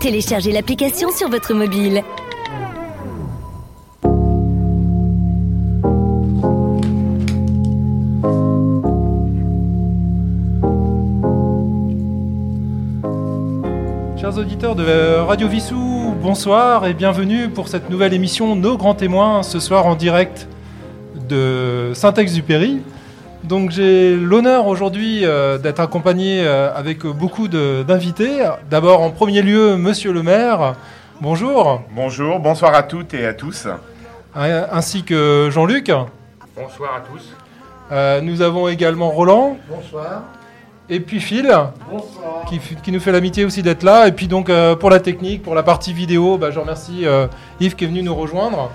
Téléchargez l'application sur votre mobile. Chers auditeurs de Radio Vissou, bonsoir et bienvenue pour cette nouvelle émission Nos grands témoins, ce soir en direct de Saint-Exupéry. Donc j'ai l'honneur aujourd'hui euh, d'être accompagné euh, avec beaucoup d'invités. D'abord en premier lieu, monsieur le maire, bonjour, Bonjour, bonsoir à toutes et à tous. Euh, ainsi que Jean-Luc. Bonsoir à tous. Euh, nous avons également Roland. Bonsoir. Et puis Phil, Bonsoir. qui, nous fait l'amitié aussi d'être là. Et puis donc euh, pour la technique, pour la partie vidéo, bah, je remercie euh, Yves qui est venu nous rejoindre.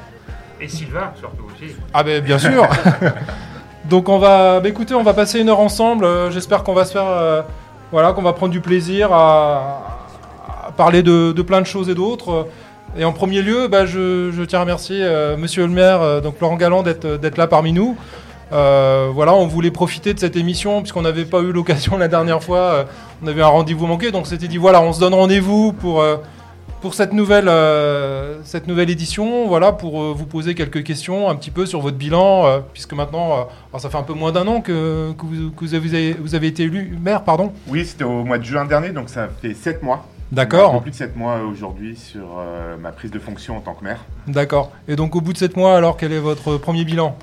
Et Sylvain, surtout aussi. Ah ben bien sûr. Donc on va, bah, écoutez, on va passer une heure ensemble. Euh, J'espère qu'on va se faire, euh, voilà, qu'on va prendre du plaisir à, parler de, plein de choses et d'autres. Et en premier lieu, bah, je, tiens à remercier euh, Monsieur le maire, euh, donc Laurent Galland, d'être là parmi nous. Euh, voilà, on voulait profiter de cette émission puisqu'on n'avait pas eu l'occasion la dernière fois. euh, on avait un rendez-vous manqué, donc c'était dit voilà, on se donne rendez-vous pour euh, pour cette nouvelle, euh, cette nouvelle édition, voilà, pour euh, vous poser quelques questions un petit peu sur votre bilan, euh, puisque maintenant, ça fait un peu moins d'un an que, que vous, que vous avez, vous avez été élu maire, pardon. Oui, c'était au mois de juin dernier, donc ça fait 7 mois. Un D'accord, peu plus de 7 mois aujourd'hui sur ma prise de fonction en tant que maire. d'accord. Et donc au bout de sept mois, alors quel est votre premier bilan?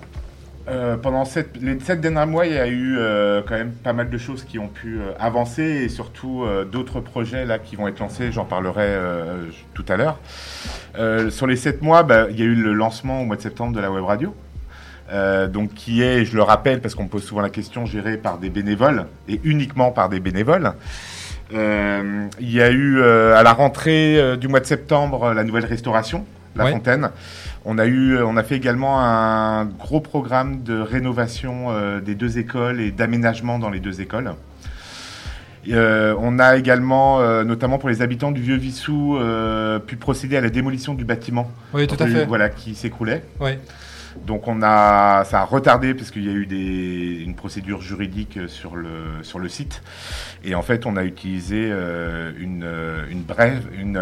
Euh, pendant sept- les 7 derniers mois, il y a eu euh, quand même pas mal de choses qui ont pu euh, avancer et surtout euh, d'autres projets là qui vont être lancés, j'en parlerai euh, tout à l'heure. Euh, sur les 7 mois, bah, il y a eu le lancement au mois de septembre de la web radio. Euh, donc qui est, je le rappelle parce qu'on me pose souvent la question, géré par des bénévoles et uniquement par des bénévoles. Euh, il y a eu euh, à la rentrée du mois de septembre la nouvelle restauration, la Ouais. fontaine. On a eu, on a fait également un gros programme de rénovation euh, des deux écoles et d'aménagement dans les deux écoles. Euh, on a également, euh, notamment pour les habitants du Vieux Vissou, euh, pu procéder à la démolition du bâtiment Oui, tout à fait. voilà, qui s'écroulait. Oui. Donc on a, ça a retardé parce qu'il y a eu des, une procédure juridique sur le, sur le site. Et en fait, on a utilisé une, une brève, une,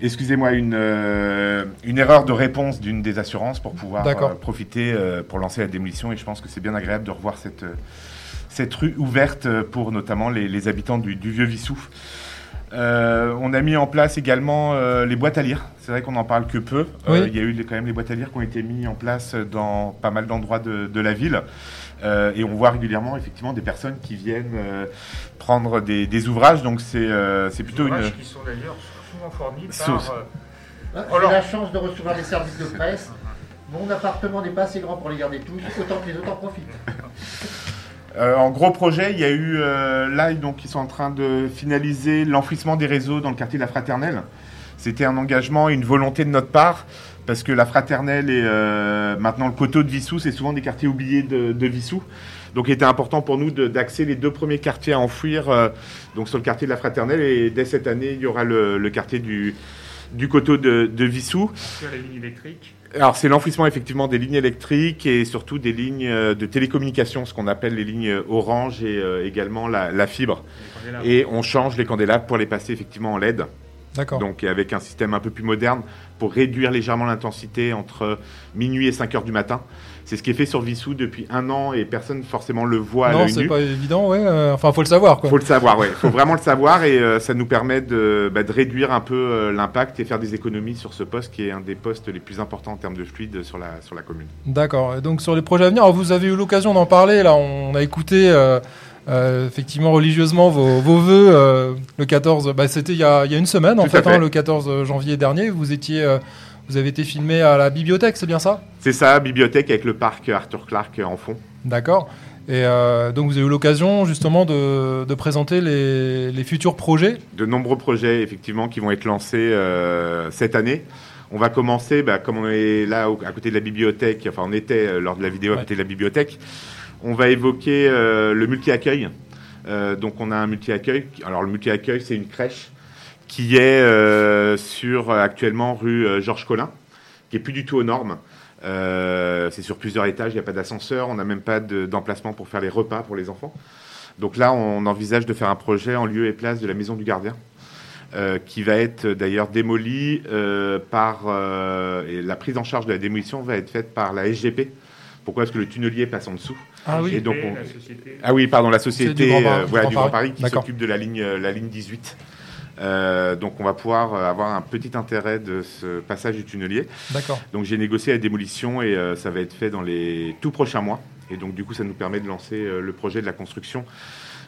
excusez-moi, une, euh, une erreur de réponse d'une des assurances pour pouvoir euh, profiter euh, pour lancer la démolition. Et je pense que c'est bien agréable de revoir cette, euh, cette rue ouverte pour notamment les, les habitants du, du vieux Vissou. Euh, on a mis en place également euh, les boîtes à lire. C'est vrai qu'on n'en parle que peu. Oui. Il y a eu les- quand même les boîtes à lire qui ont été mises en place dans pas mal d'endroits de, de la ville. Euh, et on voit régulièrement effectivement des personnes qui viennent euh, prendre des, des ouvrages. Donc c'est euh, c'est plutôt une... ouvrages qui sont d'ailleurs fournis Sauce. par. euh, Alors- J'ai la chance de recevoir les services de presse. Mon appartement n'est pas assez grand pour les garder tous, autant que les autres en profitent. Euh, en gros projet, il y a eu euh, là donc ils sont en train de finaliser l'enfouissement des réseaux dans le quartier de la Fraternelle. C'était un engagement et une volonté de notre part parce que la Fraternelle et euh, maintenant le coteau de Vissou, c'est souvent des quartiers oubliés de, de Vissou. Donc il était important pour nous d'axer les deux premiers quartiers à enfouir euh, donc sur le quartier de la Fraternelle et dès cette année il y aura le, le quartier du du coteau de, de Vissou. sur les lignes électriques. Alors c'est l'enfouissement effectivement des lignes électriques et surtout des lignes euh, de télécommunication, ce qu'on appelle les lignes orange et euh, également la, la fibre. Et on change les candélabres pour les passer effectivement en LED, D'accord. donc avec un système un peu plus moderne pour réduire légèrement l'intensité entre minuit et 5 heures du matin. C'est ce qui est fait sur Vissou depuis un an et personne forcément le voit à non, c'est pas évident, ouais. euh, enfin, faut le savoir, quoi. Faut le savoir, ouais. Faut vraiment le savoir et euh, ça nous permet de, bah, de réduire un peu euh, l'impact et faire des économies sur ce poste qui est un des postes les plus importants en termes de fluide sur la, sur la commune. D'accord. Et donc sur les projets à venir, alors, vous avez eu l'occasion d'en parler. Là, on a écouté euh, euh, effectivement religieusement vos, vos vœux euh, le 14. Bah, c'était il y a, il y a une semaine en Tout à fait, fait. hein, le 14 janvier dernier. Vous étiez, euh, vous avez été filmé à la bibliothèque, c'est bien ça? C'est ça, bibliothèque avec le parc Arthur Clarke en fond. D'accord. Et euh, donc vous avez eu l'occasion justement de, de présenter les, les futurs projets? De nombreux projets effectivement qui vont être lancés euh, cette année. On va commencer, bah, comme on est là à côté de la bibliothèque, enfin on était lors de la vidéo à Ouais. côté de la bibliothèque, on va évoquer euh, le multi-accueil. Euh, donc on a un multi-accueil. Alors le multi-accueil c'est une crèche qui est euh, sur actuellement rue Georges Collin, qui est plus du tout aux normes. C'est sur plusieurs étages, il n'y a pas d'ascenseur, on n'a même pas de- d'emplacement pour faire les repas pour les enfants. Donc là, on envisage de faire un projet en lieu et place de la Maison du Gardien. qui va être d'ailleurs démoli euh, par la prise en charge de la démolition va être faite par la SGP. Pourquoi Parce que le tunnelier passe en dessous. Ah oui. Et donc, on- la société. Ah oui, pardon, la société du Grand Paris, euh, voilà, Grand du Grand Paris. Paris qui s'occupe de la ligne, euh, la ligne 18. Euh, donc on va pouvoir euh, avoir un petit intérêt de ce passage du tunnelier. D'accord. Donc j'ai négocié la démolition et euh, ça va être fait dans les tout prochains mois. Et donc du coup ça nous permet de lancer euh, le projet de la construction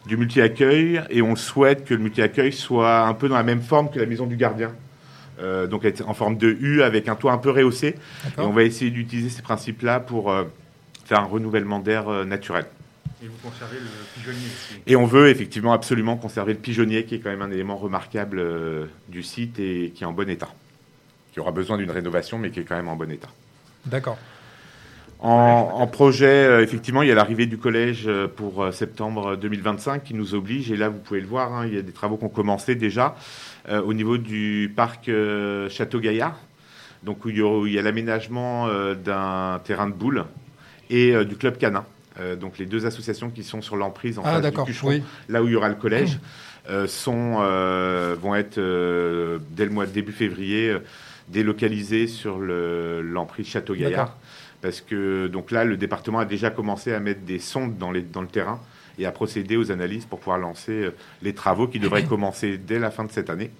du multi-accueil et on souhaite que le multi-accueil soit un peu dans la même forme que la maison du gardien. Euh, donc être en forme de U avec un toit un peu rehaussé. Et on va essayer d'utiliser ces principes-là pour faire un renouvellement d'air euh, naturel. Et vous conservez le pigeonnier aussi. Et on veut effectivement absolument conserver le pigeonnier, qui est quand même un élément remarquable euh, du site et qui est en bon état. Qui aura besoin d'une rénovation, mais qui est quand même en bon état. D'accord. En, en projet, euh, effectivement, il y a l'arrivée du collège euh, pour euh, septembre 2025 qui nous oblige. Et là, vous pouvez le voir, hein, il y a des travaux qui ont commencé déjà euh, au niveau du parc euh, Château-Gaillard. Donc, où il y, aura- où il y a l'aménagement euh, d'un terrain de boules et euh, du club canin. Euh, donc, les deux associations qui sont sur l'emprise en Ah face du. Cucheron, Oui. là où il y aura le collège, euh, sont, vont être, dès le mois de début février, délocalisés sur le- l'emprise Château-Gaillard. Parce que donc là, le département a déjà commencé à mettre des sondes dans, les, dans le terrain et à procéder aux analyses pour pouvoir lancer les travaux qui devraient commencer dès la fin de cette année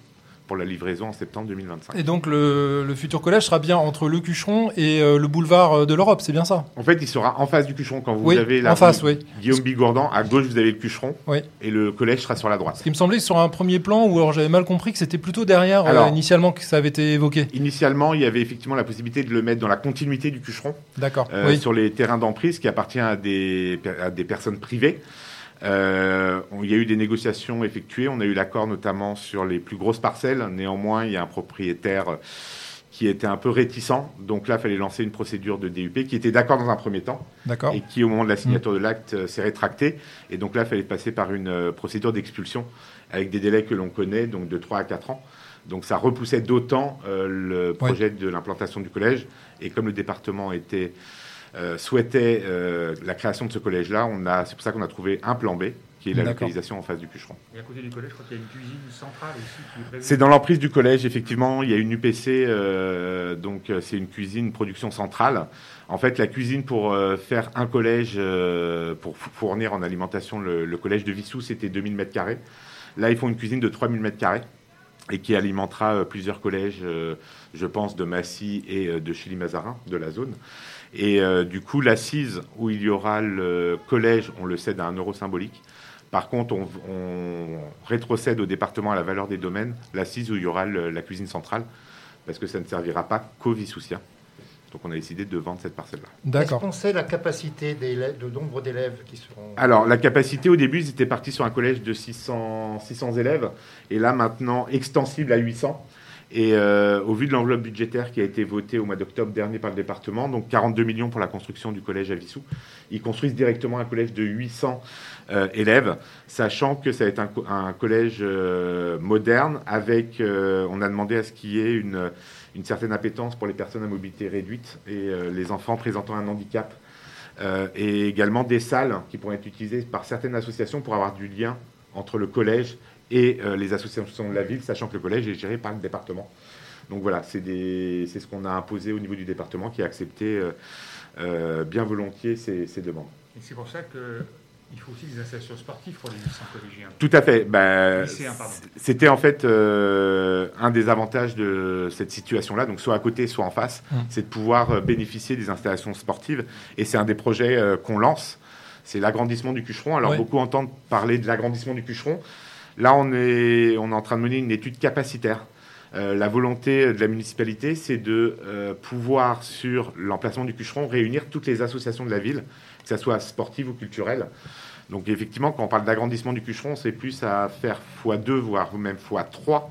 pour la livraison en septembre 2025. Et donc le, le futur collège sera bien entre le Cucheron et euh, le boulevard euh, de l'Europe, c'est bien ça? En fait, il sera en face du Cucheron. Quand vous Oui, avez la en face, oui. Guillaume Bigourdan, à gauche, vous avez le Cucheron Oui. et le collège sera sur la droite. Ce qui me semblait sur un premier plan, ou alors j'avais mal compris que c'était plutôt derrière euh, initialement que ça avait été évoqué. Initialement, il y avait effectivement la possibilité de le mettre dans la continuité du Cucheron. D'accord. euh, sur les terrains d'emprise qui appartiennent à des, à des personnes privées. Euh, on- il y a eu des négociations effectuées. On a eu l'accord notamment sur les plus grosses parcelles. Néanmoins, il y a un propriétaire qui était un peu réticent. Donc là, il fallait lancer une procédure de DUP qui était d'accord dans un premier temps D'accord. et qui, au moment de la signature de l'acte, euh, s'est rétracté. Et donc là, il fallait passer par une euh, procédure d'expulsion avec des délais que l'on connaît, donc de 3 à 4 ans. Donc ça repoussait d'autant euh, le projet de l'implantation du collège. Et comme le département était, souhaitait euh, la création de ce collège-là, on a, c'est pour ça qu'on a trouvé un plan B, qui est la localisation en face du Cucheron. Et à côté du collège, je crois qu'il y a une cuisine centrale aussi qui est prévue. C'est dans l'emprise du collège, effectivement. Il y a une UPC, euh, donc euh, c'est une cuisine, production centrale. En fait, la cuisine pour euh, faire un collège, euh, pour fournir en alimentation le, le collège de Vissou, c'était 2000 mètres carrés. Là, ils font une cuisine de 3000 mètres carrés et qui alimentera euh, plusieurs collèges, euh, je pense, de Massy et euh, de Chili-Mazarin, de la zone. Et euh, du coup, l'assise où il y aura le collège, on le cède à un euro symbolique. Par contre, on, on rétrocède au département à la valeur des domaines l'assise où il y aura le- la cuisine centrale, parce que ça ne servira pas qu'aux Vissoussiens. Donc on a décidé de vendre cette parcelle-là. Est-ce D'accord. qu'on sait la capacité de nombre d'élèves qui seront. Alors, la capacité, au début, ils étaient partis sur un collège de 600, 600 élèves, et là, maintenant, extensible à 800. Et euh, au vu de l'enveloppe budgétaire qui a été votée au mois d'octobre dernier par le département, donc 42 millions pour la construction du collège à Vissou, ils construisent directement un collège de 800 euh, élèves, sachant que ça va être un, co- un collège euh, moderne, avec, on a demandé à ce qu'il y ait une, certaine appétence pour les personnes à mobilité réduite et les enfants présentant un handicap. Et également des salles qui pourraient être utilisées par certaines associations pour avoir du lien entre le collège et euh, les associations de la ville, sachant que le collège est géré par le département. Donc voilà, c'est ce qu'on a imposé au niveau du département qui a accepté euh, euh, bien volontiers ces, ces demandes. Et c'est pour ça qu'il faut aussi des installations sportives pour les lycéens collégiens. Tout à fait. Ben, pardon. C'était en fait euh, un des avantages de cette situation-là, donc soit à côté, soit en face, Mm. c'est de pouvoir bénéficier des installations sportives. Et c'est un des projets euh, qu'on lance. C'est l'agrandissement du Cucheron. Alors Ouais. beaucoup entendent parler de l'agrandissement du Cucheron. Là, on est, en train de mener une étude capacitaire. Euh, la volonté de la municipalité, c'est de euh, pouvoir, sur l'emplacement du Cucheron, réunir toutes les associations de la ville, que ce soit sportives ou culturelles. Donc effectivement, quand on parle d'agrandissement du Cucheron, c'est plus à faire x2, voire même x3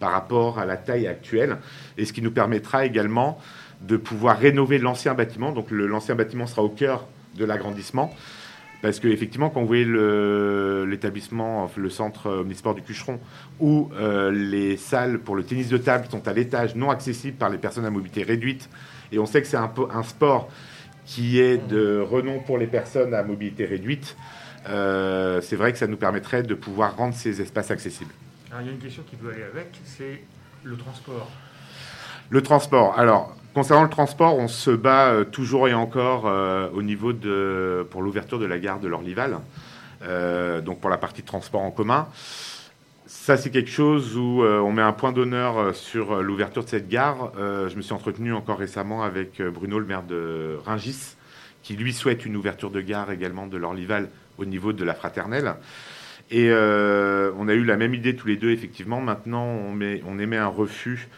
par rapport à la taille actuelle, et ce qui nous permettra également de pouvoir rénover l'ancien bâtiment. Donc l'ancien bâtiment sera au cœur de l'agrandissement, parce que effectivement, quand vous voyez l'établissement, le centre omnisport du Cucheron, où euh, les salles pour le tennis de table sont à l'étage, non accessibles par les personnes à mobilité réduite, et on sait que c'est un sport qui est de renom pour les personnes à mobilité réduite, euh, c'est vrai que ça nous permettrait de pouvoir rendre ces espaces accessibles. Alors, il y a une question qui peut aller avec, c'est le transport. Le transport. Alors, concernant le transport, on se bat euh, toujours et encore euh, au niveau de pour l'ouverture de la gare de l'Orlival. Euh, donc pour la partie transport en commun. Ça, c'est quelque chose où on met un point d'honneur sur l'ouverture de cette gare. Je me suis entretenu encore récemment avec Bruno, le maire de Ringis, qui lui souhaite une ouverture de gare également de l'Orlival au niveau de la fraternelle. Et on a eu la même idée tous les deux, effectivement. Maintenant, on émet un refus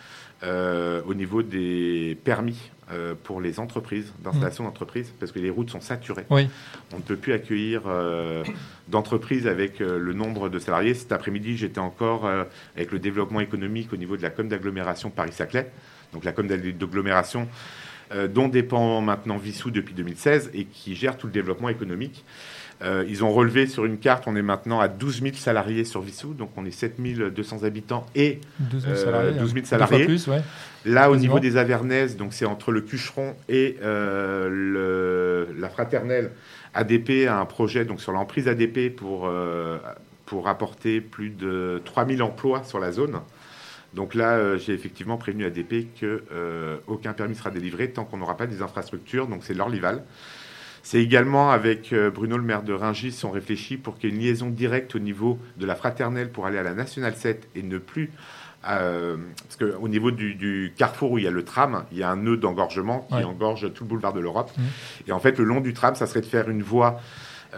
euh, au niveau des permis euh, pour les entreprises, d'installation d'entreprises, parce que les routes sont saturées. Oui. On ne peut plus accueillir euh, d'entreprises avec le nombre de salariés. Cet après-midi, j'étais encore avec le développement économique au niveau de la com d'agglomération Paris-Saclay, donc la com d'agglomération dont dépend maintenant Vissou depuis 2016 et qui gère tout le développement économique. Euh, ils ont relevé sur une carte, on est maintenant à 12 000 salariés sur Vissou, donc on est 7 200 habitants et 12 000 Euh, salariés. 12 000. Deux fois salariés. plus, ouais. Là, au niveau des Avernaises, donc c'est entre le Cucheron et euh, le- la Fraternelle. ADP a un projet donc sur l'emprise ADP pour euh, pour apporter plus de 3000 emplois sur la zone. Donc là, euh, j'ai effectivement prévenu ADP que euh, aucun permis sera délivré tant qu'on n'aura pas des infrastructures. Donc c'est l'Orlival. C'est également avec euh, Bruno, le maire de Rungis, on réfléchit pour qu'il y ait une liaison directe au niveau de la Fraternelle pour aller à la Nationale 7 et ne plus euh, parce qu'au niveau du, du carrefour où il y a le tram, il y a un nœud d'engorgement qui Ouais. engorge tout le boulevard de l'Europe. Mhm. Et en fait, le long du tram, ça serait de faire une voie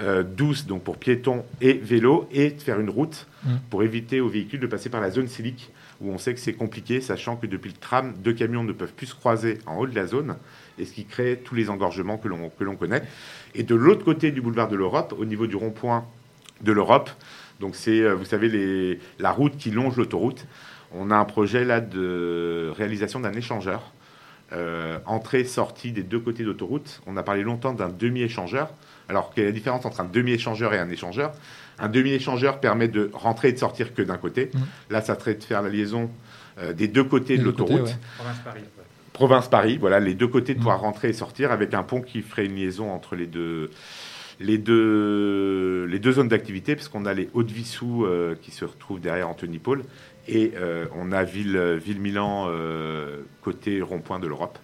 euh, douce, donc pour piétons et vélos, et de faire une route Mhm. pour éviter aux véhicules de passer par la zone silique, où on sait que c'est compliqué, sachant que depuis le tram, deux camions ne peuvent plus se croiser en haut de la zone, et ce qui crée tous les engorgements que l'on que l'on connaît. Et de l'autre côté du boulevard de l'Europe, au niveau du rond-point de l'Europe, donc c'est, euh, vous savez, les, la route qui longe l'autoroute, on a un projet là de réalisation d'un échangeur. Euh, entrée-sortie des deux côtés d'autoroute. On a parlé longtemps d'un demi-échangeur. Alors, quelle est la différence entre un demi-échangeur et un échangeur? Un demi-échangeur permet de rentrer et de sortir que d'un côté. Mhm. Là, ça serait de faire la liaison euh, des deux côtés Des de l'autoroute. ouais. Province Paris. ouais. Province Paris, voilà, les deux côtés de Mhm. pouvoir rentrer et sortir avec un pont qui ferait une liaison entre les deux, les deux, les deux zones d'activité, parce qu'on a les Hauts-de-Vissou euh, qui se retrouvent derrière Anthony Paul et euh, on a Ville, Ville Milan euh, côté rond-point de l'Europe.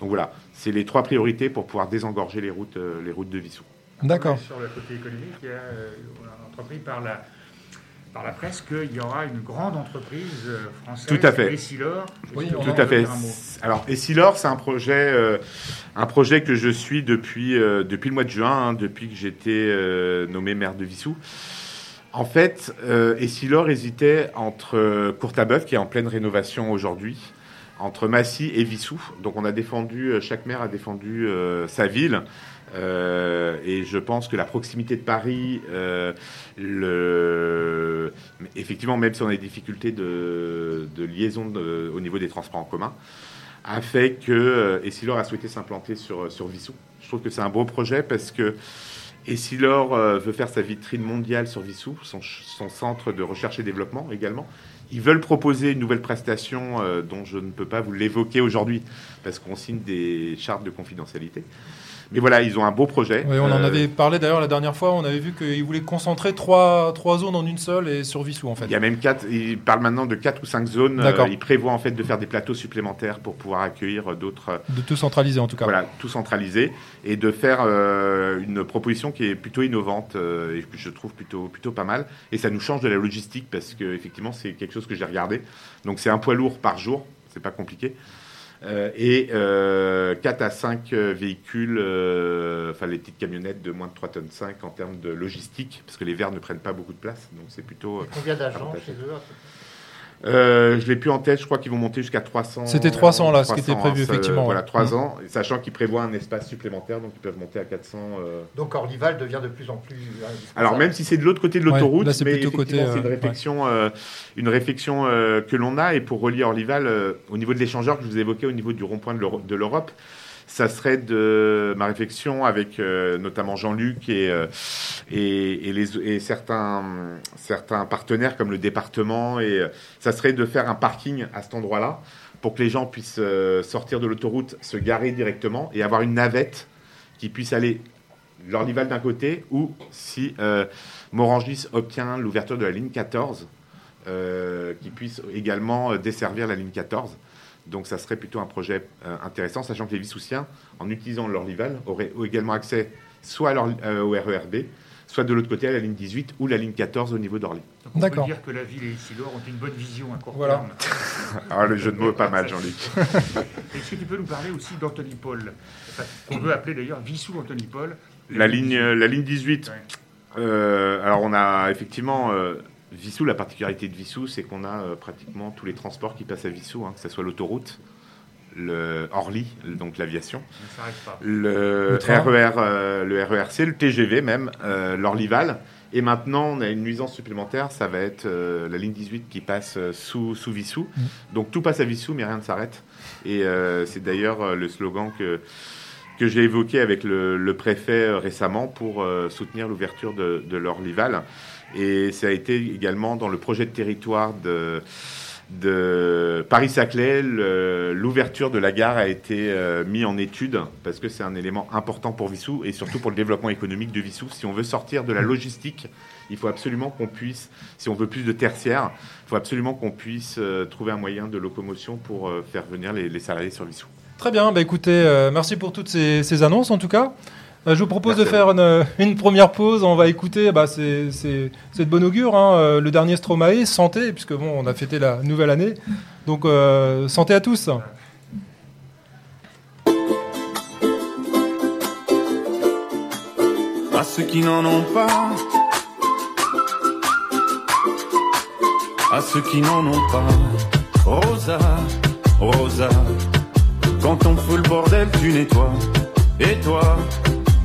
Donc voilà, c'est les trois priorités pour pouvoir désengorger les routes, euh, les routes de Vissou. D'accord. Sur le côté économique, il y a, euh, on a entrepris par la, par la presse qu'il y aura une grande entreprise euh, française, Tout à fait. Essilor. Oui, Tout à fait. Alors, Essilor, c'est un projet, euh, un projet que je suis depuis, euh, depuis le mois de juin, hein, depuis que j'étais euh, nommé maire de Vissou. En fait, euh, Essilor hésitait entre Courtabœuf, qui est en pleine rénovation aujourd'hui, entre Massy et Vissou. Donc, on a défendu, chaque maire a défendu euh, sa ville. Euh, et je pense que la proximité de Paris, euh, effectivement, même si on a des difficultés de, liaison au niveau des transports en commun, a fait que euh, Essilor a souhaité s'implanter sur, sur Vissou. Je trouve que c'est un beau projet parce que Essilor veut faire sa vitrine mondiale sur Vissou, son, centre de recherche et développement également. Ils veulent proposer une nouvelle prestation dont je ne peux pas vous l'évoquer aujourd'hui parce qu'on signe des chartes de confidentialité. Mais voilà, ils ont un beau projet. Oui, on en Euh, avait parlé d'ailleurs la dernière fois. On avait vu qu'ils voulaient concentrer trois, trois zones en une seule et sur Vissou en fait. Il y a même quatre, ils parlent maintenant de quatre ou cinq zones. D'accord. Euh, ils prévoient en fait de faire des plateaux supplémentaires pour pouvoir accueillir d'autres, De tout centraliser en tout cas. voilà, tout centralisé et de faire euh, une proposition qui est plutôt innovante euh, et que je trouve plutôt, plutôt pas mal. Et ça nous change de la logistique parce que effectivement c'est quelque chose que j'ai regardé. Donc c'est un poids lourd par jour, c'est pas compliqué. Euh, et euh, 4 à 5 euh, véhicules, euh, enfin les petites camionnettes de moins de 3 tonnes 5 en termes de logistique, parce que les verres ne prennent pas beaucoup de place, donc c'est plutôt... euh, Combien d'agents chez eux euh, je l'ai plus en tête, je crois qu'ils vont monter jusqu'à 300. C'était 300, là, ce qui était 300, prévu, ça, effectivement, Voilà, ouais. 3 ans, et sachant qu'ils prévoient un espace supplémentaire, donc ils peuvent monter à 400. euh. Donc Orlival devient de plus en plus. indispensable. Alors même si c'est de l'autre côté de l'autoroute, c'est mais plutôt effectivement, côté, c'est une euh, réflexion, euh, une réflexion euh, que l'on a, et pour relier Orlival, euh, au niveau de l'échangeur que je vous évoquais, au niveau du rond-point de l'Europe, ça serait de ma réflexion avec euh, notamment Jean-Luc et, euh, et, et certains, certains partenaires comme le département. Et euh, ça serait de faire un parking à cet endroit-là pour que les gens puissent sortir de l'autoroute, se garer directement et avoir une navette qui puisse aller l'Orlival d'un côté, ou si Morangis obtient l'ouverture de la ligne 14, euh, qui puisse également desservir la ligne 14. Donc ça serait plutôt un projet euh, intéressant, sachant que les Vissoussiens, en utilisant l'Orlival, auraient également accès soit à leur- euh, au RERB, soit de l'autre côté à la ligne 18 ou la ligne 14 au niveau d'Orly. Donc on peut dire que la ville et Isidore ont une bonne vision à court Voilà. terme. Ah, le jeu de mots est pas mal, Jean-Luc. Est-ce que tu peux nous parler aussi d'Anthony Paul Qu'on veut appeler d'ailleurs Vissou Anthony Paul. La ligne, euh, la ligne 18. Ouais. Euh, alors on a effectivement euh, Vissou. La particularité de Vissou, c'est qu'on a euh, pratiquement tous les transports qui passent à Vissou, hein, que ce soit l'autoroute, le Orly, donc l'aviation, le, Le train. RER, euh, le RERC, le TGV même, euh, l'Orlyval. Et maintenant, on a une nuisance supplémentaire, ça va être euh, la ligne 18 qui passe sous, sous Vissou. Donc tout passe à Vissou, mais rien ne s'arrête. Et euh, c'est d'ailleurs euh, le slogan que, que j'ai évoqué avec le, le préfet euh, récemment pour euh, soutenir l'ouverture de, de l'Orlyval. Et ça a été également dans le projet de territoire de, de Paris-Saclay, l'ouverture de la gare a été euh, mis en étude parce que c'est un élément important pour Vissou et surtout pour le développement économique de Vissou. Si on veut sortir de la logistique, il faut absolument qu'on puisse, si on veut plus de tertiaire, il faut absolument qu'on puisse euh, trouver un moyen de locomotion pour euh, faire venir les, les salariés sur Vissou. Très bien, bah écoutez, merci pour toutes ces, ces annonces en tout cas. Euh, je vous propose Merci de faire une, une première pause. On va écouter, bah, c'est de bon augure, hein, euh, le dernier Stromae, santé, puisque bon, on a fêté la nouvelle année. Donc, euh, santé à tous. à ceux qui n'en ont pas, à ceux qui n'en ont pas. Rosa, Rosa, quand on fout le bordel, tu nettoies. Et toi,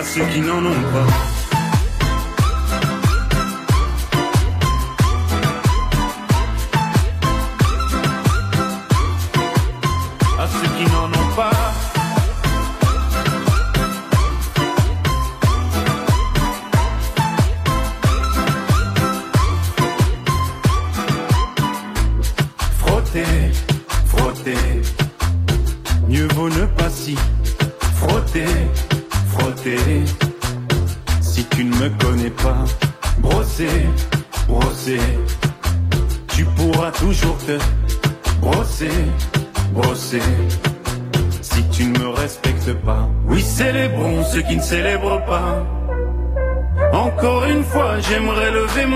À ceux qui n'en ont.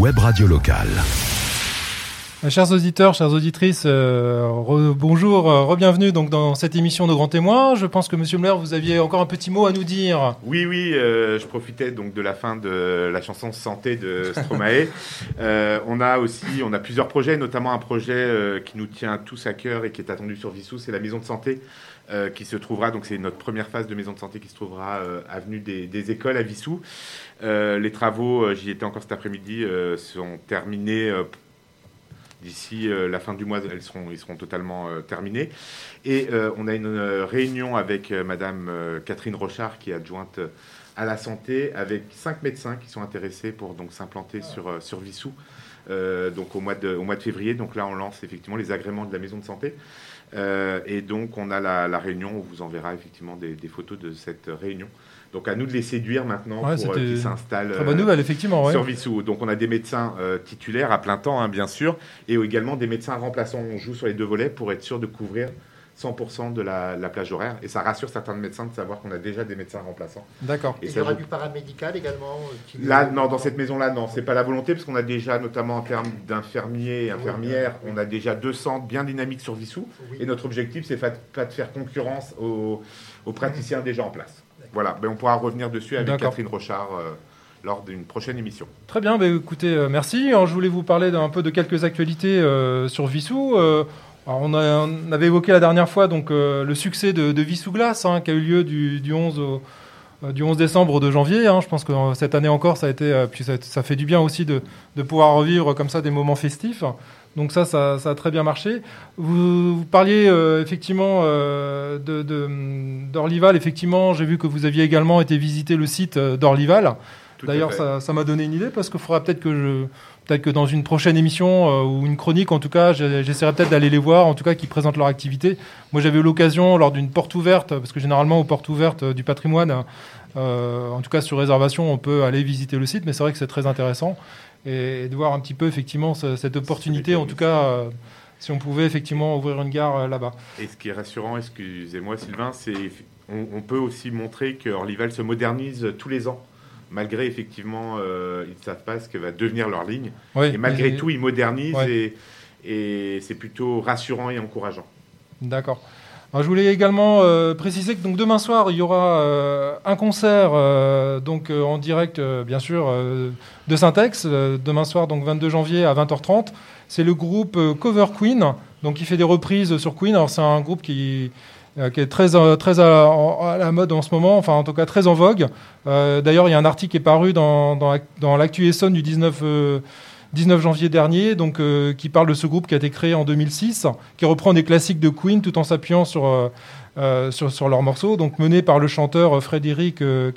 Web radio locale. Chers auditeurs, chères auditrices, euh, re- bonjour, euh, re-bienvenue donc dans cette émission de Grands Témoins. Je pense que Monsieur Mler, vous aviez encore un petit mot à nous dire. Oui, oui, euh, je profitais donc de la fin de la chanson Santé de Stromae. Euh, on a aussi, on a plusieurs projets, notamment un projet euh, qui nous tient tous à cœur et qui est attendu sur Vissou, c'est la maison de santé euh, qui se trouvera, donc c'est notre première phase de maison de santé qui se trouvera euh, avenue des, écoles à Vissou. Euh, les travaux, euh, j'y étais encore cet après-midi, sont terminés. D'ici la fin du mois, elles seront, ils seront totalement terminés. Et on a une réunion avec Madame Catherine Rochard, qui est adjointe à la santé, avec cinq médecins qui sont intéressés pour donc s'implanter sur, sur Vissou. donc au mois, de, au mois de février. Donc là, on lance effectivement les agréments de la maison de santé. Euh, et donc, on a la, la réunion, on vous enverra effectivement des, des photos de cette réunion. Donc, à nous de les séduire maintenant Ouais, pour euh, qu'ils s'installent Très bonne euh, nouvelle, effectivement. ouais. sur Vissou. Donc on a des médecins euh, titulaires à plein temps, hein, bien sûr, et également des médecins remplaçants. On joue sur les deux volets pour être sûr de couvrir 100% de la, la plage horaire. Et ça rassure certains médecins de savoir qu'on a déjà des médecins remplaçants. D'accord. Et Il y aura du paramédical également euh, qui- Là, non, dans cette maison-là, non, c'est pas la volonté, parce qu'on a déjà, notamment en termes d'infirmiers et infirmières, on a déjà deux centres bien dynamiques sur Vissou. Oui. Et notre objectif, c'est pas de faire concurrence aux, aux praticiens déjà en place. Voilà, mais on pourra revenir dessus avec. Catherine Rochard euh, lors d'une prochaine émission. Très bien, bah, écoutez, euh, merci. Alors, je voulais vous parler d'un peu de quelques actualités euh, sur Vissou. Alors, on, a- on avait évoqué la dernière fois donc, euh, le succès de, de Vissou Glace, hein, qui a eu lieu du, du 11 au- euh, du 11 décembre au 2 janvier. hein. Je pense que euh, cette année encore, ça a été, puis ça, ça fait du bien aussi de, de pouvoir revivre comme ça des moments festifs. Donc ça, ça, ça a très bien marché. Vous, vous parliez effectivement de- d'Orlival. Effectivement, j'ai vu que vous aviez également été visiter le site d'Orlival. D'ailleurs, ça m'a donné une idée parce qu'il faudra peut-être que je, peut-être que dans une prochaine émission euh, ou une chronique, en tout cas, j'essaierai peut-être d'aller les voir, en tout cas, qui présentent leur activité. Moi, j'avais eu l'occasion lors d'une porte ouverte, parce que généralement aux portes ouvertes euh, du patrimoine, euh, en tout cas sur réservation, on peut aller visiter le site, mais c'est vrai que c'est très intéressant et, de voir un petit peu effectivement ce- cette opportunité, en tout cas. euh, si on pouvait effectivement ouvrir une gare euh, là-bas. Et ce qui est rassurant, excusez-moi Sylvain, c'est on, on peut aussi montrer que Orlival se modernise tous les ans, malgré effectivement euh, ils ne savent pas ce que va devenir leur ligne. Oui, Et malgré tout, ils modernisent Ouais. et, et c'est plutôt rassurant et encourageant. D'accord. Alors, je voulais également euh, préciser que donc demain soir il y aura euh, un concert donc en direct bien sûr de Syntex demain soir donc 22 janvier à 20h30. C'est le groupe Cover Queen donc qui fait des reprises sur Queen. Alors c'est un groupe qui qui est très euh, très à, la mode en ce moment, enfin en tout cas très en vogue. Euh, D'ailleurs il y a un article qui est paru dans dans, la- dans l'actu Essonne du 19 euh, 19 janvier dernier, donc euh, qui parle de ce groupe qui a été créé en 2006, qui reprend des classiques de Queen tout en s'appuyant sur, euh, euh, sur, leurs morceaux, donc mené par le chanteur euh, Frédéric euh,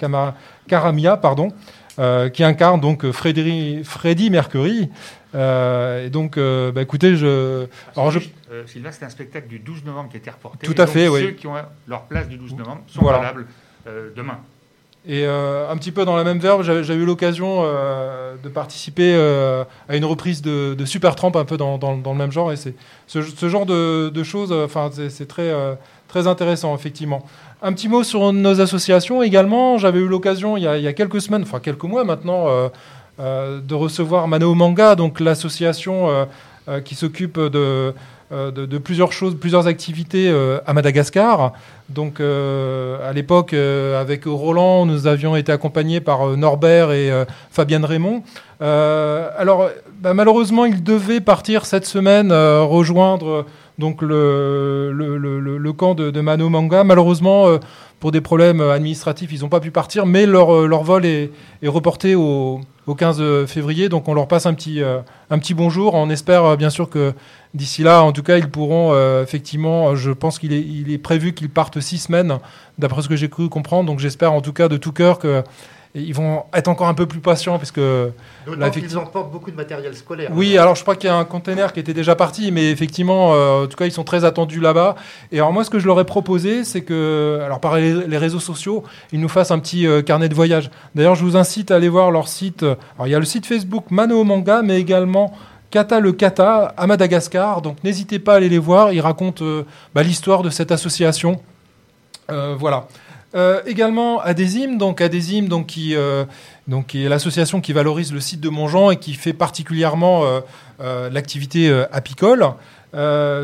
Caramia, pardon, euh, qui incarne donc euh, Frédéric, Freddie Mercury. Euh, et donc, euh, bah, écoutez, je, alors je, Sylvain, c'est un spectacle du 12 novembre qui a été reporté. Tout à fait, oui. Ceux qui ont leur place du 12 novembre sont Voilà. valables demain. Et euh, un petit peu dans la même verbe, j'avais eu l'occasion euh, de participer euh, à une reprise de, de Supertramp un peu dans, le même genre. Et c'est ce, genre de, choses, enfin, c'est très, très intéressant, effectivement. Un petit mot sur nos associations également. J'avais eu l'occasion il, il y a quelques semaines, enfin quelques mois maintenant, de recevoir Mano Manga, donc l'association qui s'occupe de, de, de plusieurs choses, plusieurs activités euh, à Madagascar. Donc euh, à l'époque, euh, avec Roland, nous avions été accompagnés par euh, Norbert et euh, Fabienne Raymond. Euh, alors bah, malheureusement, ils devaient partir cette semaine euh, rejoindre euh, donc le, le, le- camp de, de Mano Manga. Malheureusement, euh, pour des problèmes administratifs, ils n'ont pas pu partir, mais leur, euh, leur vol est, est reporté au, au 15 février. Donc on leur passe un petit, euh, un petit bonjour. On espère euh, bien sûr que d'ici là, en tout cas, ils pourront euh, effectivement, euh, je pense qu'il est, il est prévu qu'ils partent six semaines, d'après ce que j'ai cru comprendre. Donc j'espère en tout cas de tout cœur que ils vont être encore un peu plus patients, puisque Là, D'autant qu'ils effectivement- emportent beaucoup de matériel scolaire. oui, alors je crois qu'il y a un container qui était déjà parti, mais effectivement, euh, en tout cas, ils sont très attendus là-bas. Et alors moi, ce que je leur ai proposé, c'est que, alors par les, les réseaux sociaux, ils nous fassent un petit euh, carnet de voyage. D'ailleurs, je vous incite à aller voir leur site. Alors il y a le site Facebook Mano Manga, mais également Kata le Kata à Madagascar. Donc n'hésitez pas à aller les voir. Ils racontent euh, bah, l'histoire de cette association. Euh, voilà. Euh, également Adésim, donc donc qui, euh, donc est l'association qui valorise le site de Montjean et qui fait particulièrement euh, l'activité apicole.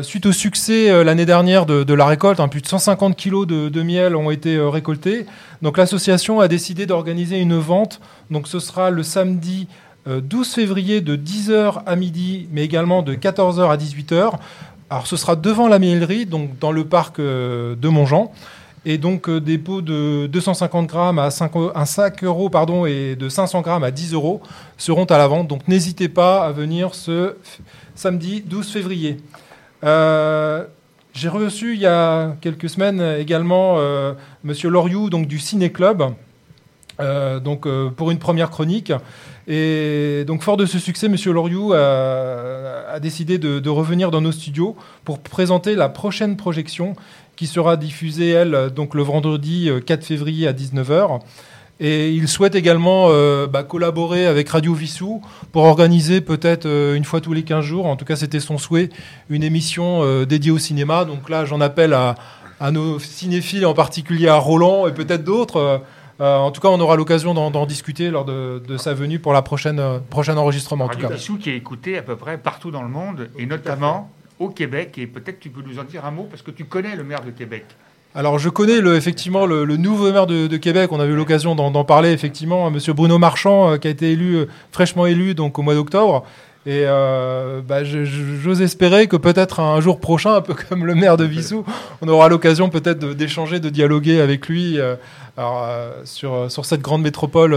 Suite au succès l'année dernière de, la récolte, hein, plus de 150 kilos de, miel ont été récoltés. Donc l'association a décidé d'organiser une vente. Donc ce sera le samedi euh, 12 février de 10h à midi, mais également de 14h à 18h. Alors ce sera devant la miellerie, donc dans le parc de Montjean. Et donc euh, des pots de 250 grammes à 5, eu- à 5 euros pardon, et de 500 grammes à 10 euros seront à la vente. Donc n'hésitez pas à venir ce samedi 12 février. Euh, J'ai reçu il y a quelques semaines également euh, Monsieur Loriou donc du Ciné Club. euh, donc euh, pour une première chronique et donc fort de ce succès, Monsieur Loriou a, décidé de revenir dans nos studios pour présenter la prochaine projection qui sera diffusée elle donc le vendredi euh, 4 février à 19h. Et il souhaite également euh, bah, collaborer avec Radio Vissou pour organiser peut-être euh, une fois tous les 15 jours, en tout cas c'était son souhait, une émission euh, dédiée au cinéma. Donc là j'en appelle à, à nos cinéphiles, en particulier à Roland et peut-être d'autres. Euh, euh, en tout cas on aura l'occasion d'en discuter lors de, de sa venue pour la prochaine euh, prochain enregistrement. En tout Radio cas. Vissou qui est écouté à peu près partout dans le monde, et notamment au Québec. Et peut-être tu peux nous en dire un mot, parce que tu connais le maire de Québec. Alors je connais effectivement le, nouveau maire de, Québec. On a eu l'occasion d'en parler effectivement, hein, Monsieur Bruno Marchand, euh, qui a été élu euh, fraîchement élu donc au mois d'octobre. Et euh, bah, j'ose espérer que peut-être un jour prochain, un peu comme le maire de Vissou, on aura l'occasion peut-être d'échanger, de, dialoguer avec lui sur, sur cette grande métropole,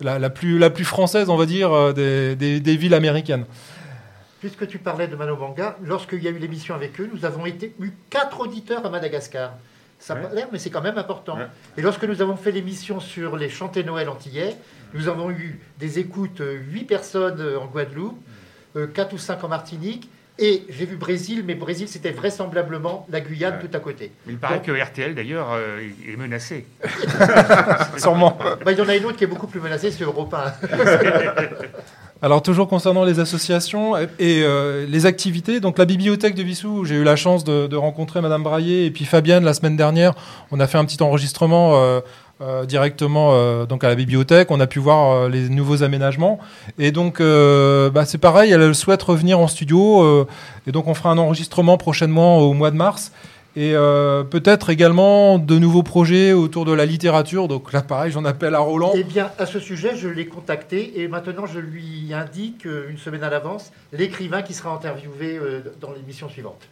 la, plus, la plus française, on va dire, des villes américaines. Puisque tu parlais de Manobanga, lorsqu'il y a eu l'émission avec eux, nous avons été, eu quatre auditeurs à Madagascar. Ça n'a pas l'air, mais c'est quand même important. Ouais. Et lorsque nous avons fait l'émission sur les chantés Noël antillais, nous avons eu des écoutes, euh, huit personnes euh, en Guadeloupe, euh, quatre ou cinq en Martinique, et j'ai vu Brésil, mais Brésil, c'était vraisemblablement la Guyane Ouais. tout à côté. Il paraît que RTL, d'ailleurs, euh, est menacé. Sûrement. Bah, il y en a une autre qui est beaucoup plus menacée, c'est Europe 1. Alors toujours concernant les associations et, euh, les activités, donc la bibliothèque de Vissou, j'ai eu la chance de, rencontrer Madame Braillé et puis Fabienne la semaine dernière. On a fait un petit enregistrement euh, euh, directement donc à la bibliothèque. On a pu voir les nouveaux aménagements et donc bah, c'est pareil. Elle souhaite revenir en studio et donc on fera un enregistrement prochainement au mois de mars. Et euh, peut-être également de nouveaux projets autour de la littérature. Donc là, pareil, j'en appelle à Roland. Eh bien, à ce sujet, je l'ai contacté et maintenant je lui indique, euh, une semaine à l'avance, l'écrivain qui sera interviewé euh, dans l'émission suivante.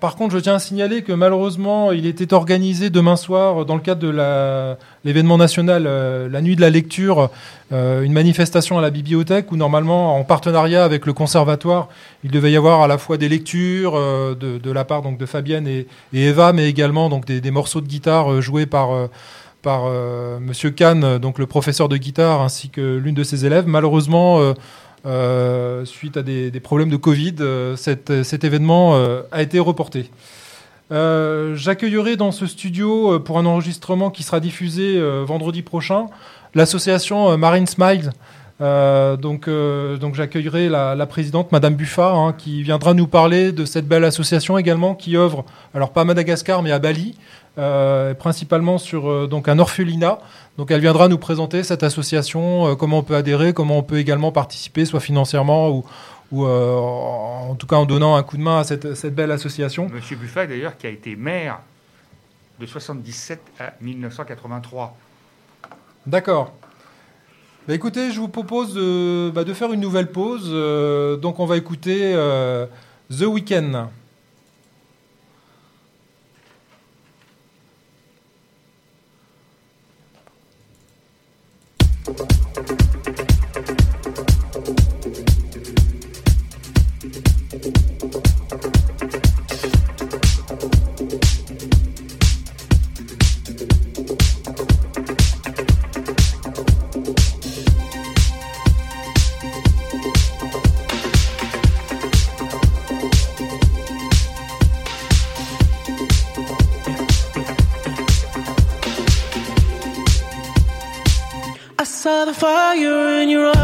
Par contre, je tiens à signaler que malheureusement, il était organisé demain soir, dans le cadre de l'événement national, euh, la nuit de la lecture, euh, une manifestation à la bibliothèque où, normalement, en partenariat avec le conservatoire, il devait y avoir à la fois des lectures euh, de, la part donc, de Fabienne et, Eva, mais également donc, des, morceaux de guitare joués par. par euh, Monsieur Kahn, donc le professeur de guitare, ainsi que l'une de ses élèves. Malheureusement, euh, suite à des, problèmes de Covid, euh, cet, événement euh, a été reporté. J'accueillerai dans ce studio pour un enregistrement qui sera diffusé vendredi prochain l'association Marine Smiles. Donc, donc j'accueillerai la, la présidente, Madame Buffat, hein, qui viendra nous parler de cette belle association également qui œuvre, alors pas à Madagascar, mais à Bali, euh, principalement sur euh, donc un orphelinat. Donc elle viendra nous présenter cette association, euh, comment on peut adhérer, comment on peut également participer, soit financièrement ou, ou en tout cas en donnant un coup de main à cette, cette belle association. Monsieur Buffat, d'ailleurs, qui a été maire de 77 à 1983. D'accord. Bah écoutez, je vous propose de, bah, de faire une nouvelle pause. Donc on va écouter The Weeknd. Fire in your eyes.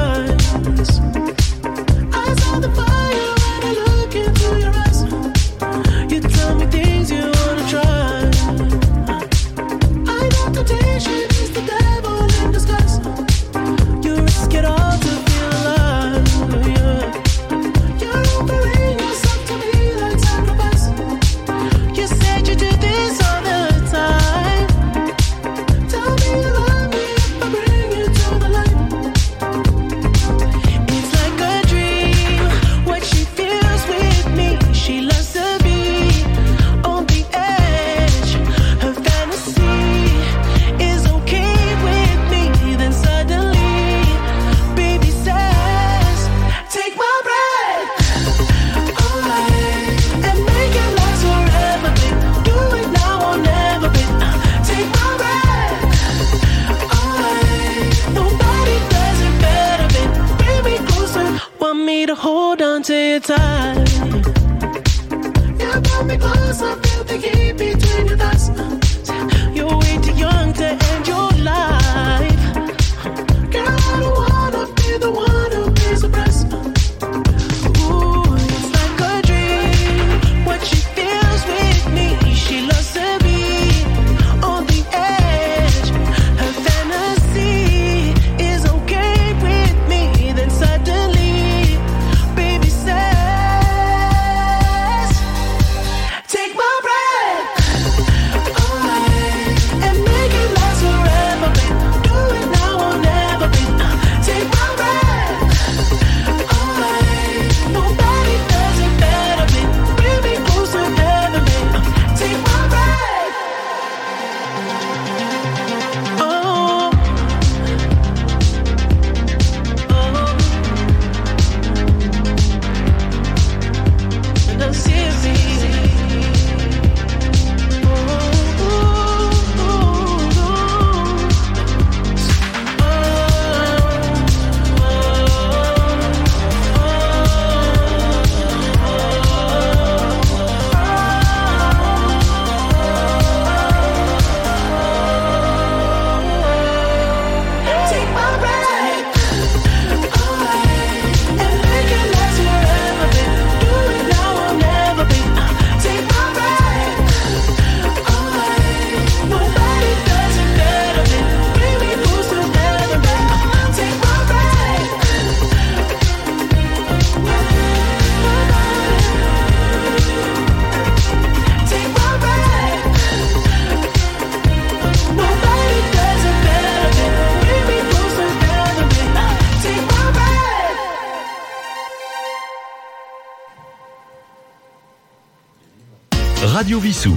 Radio Vissou,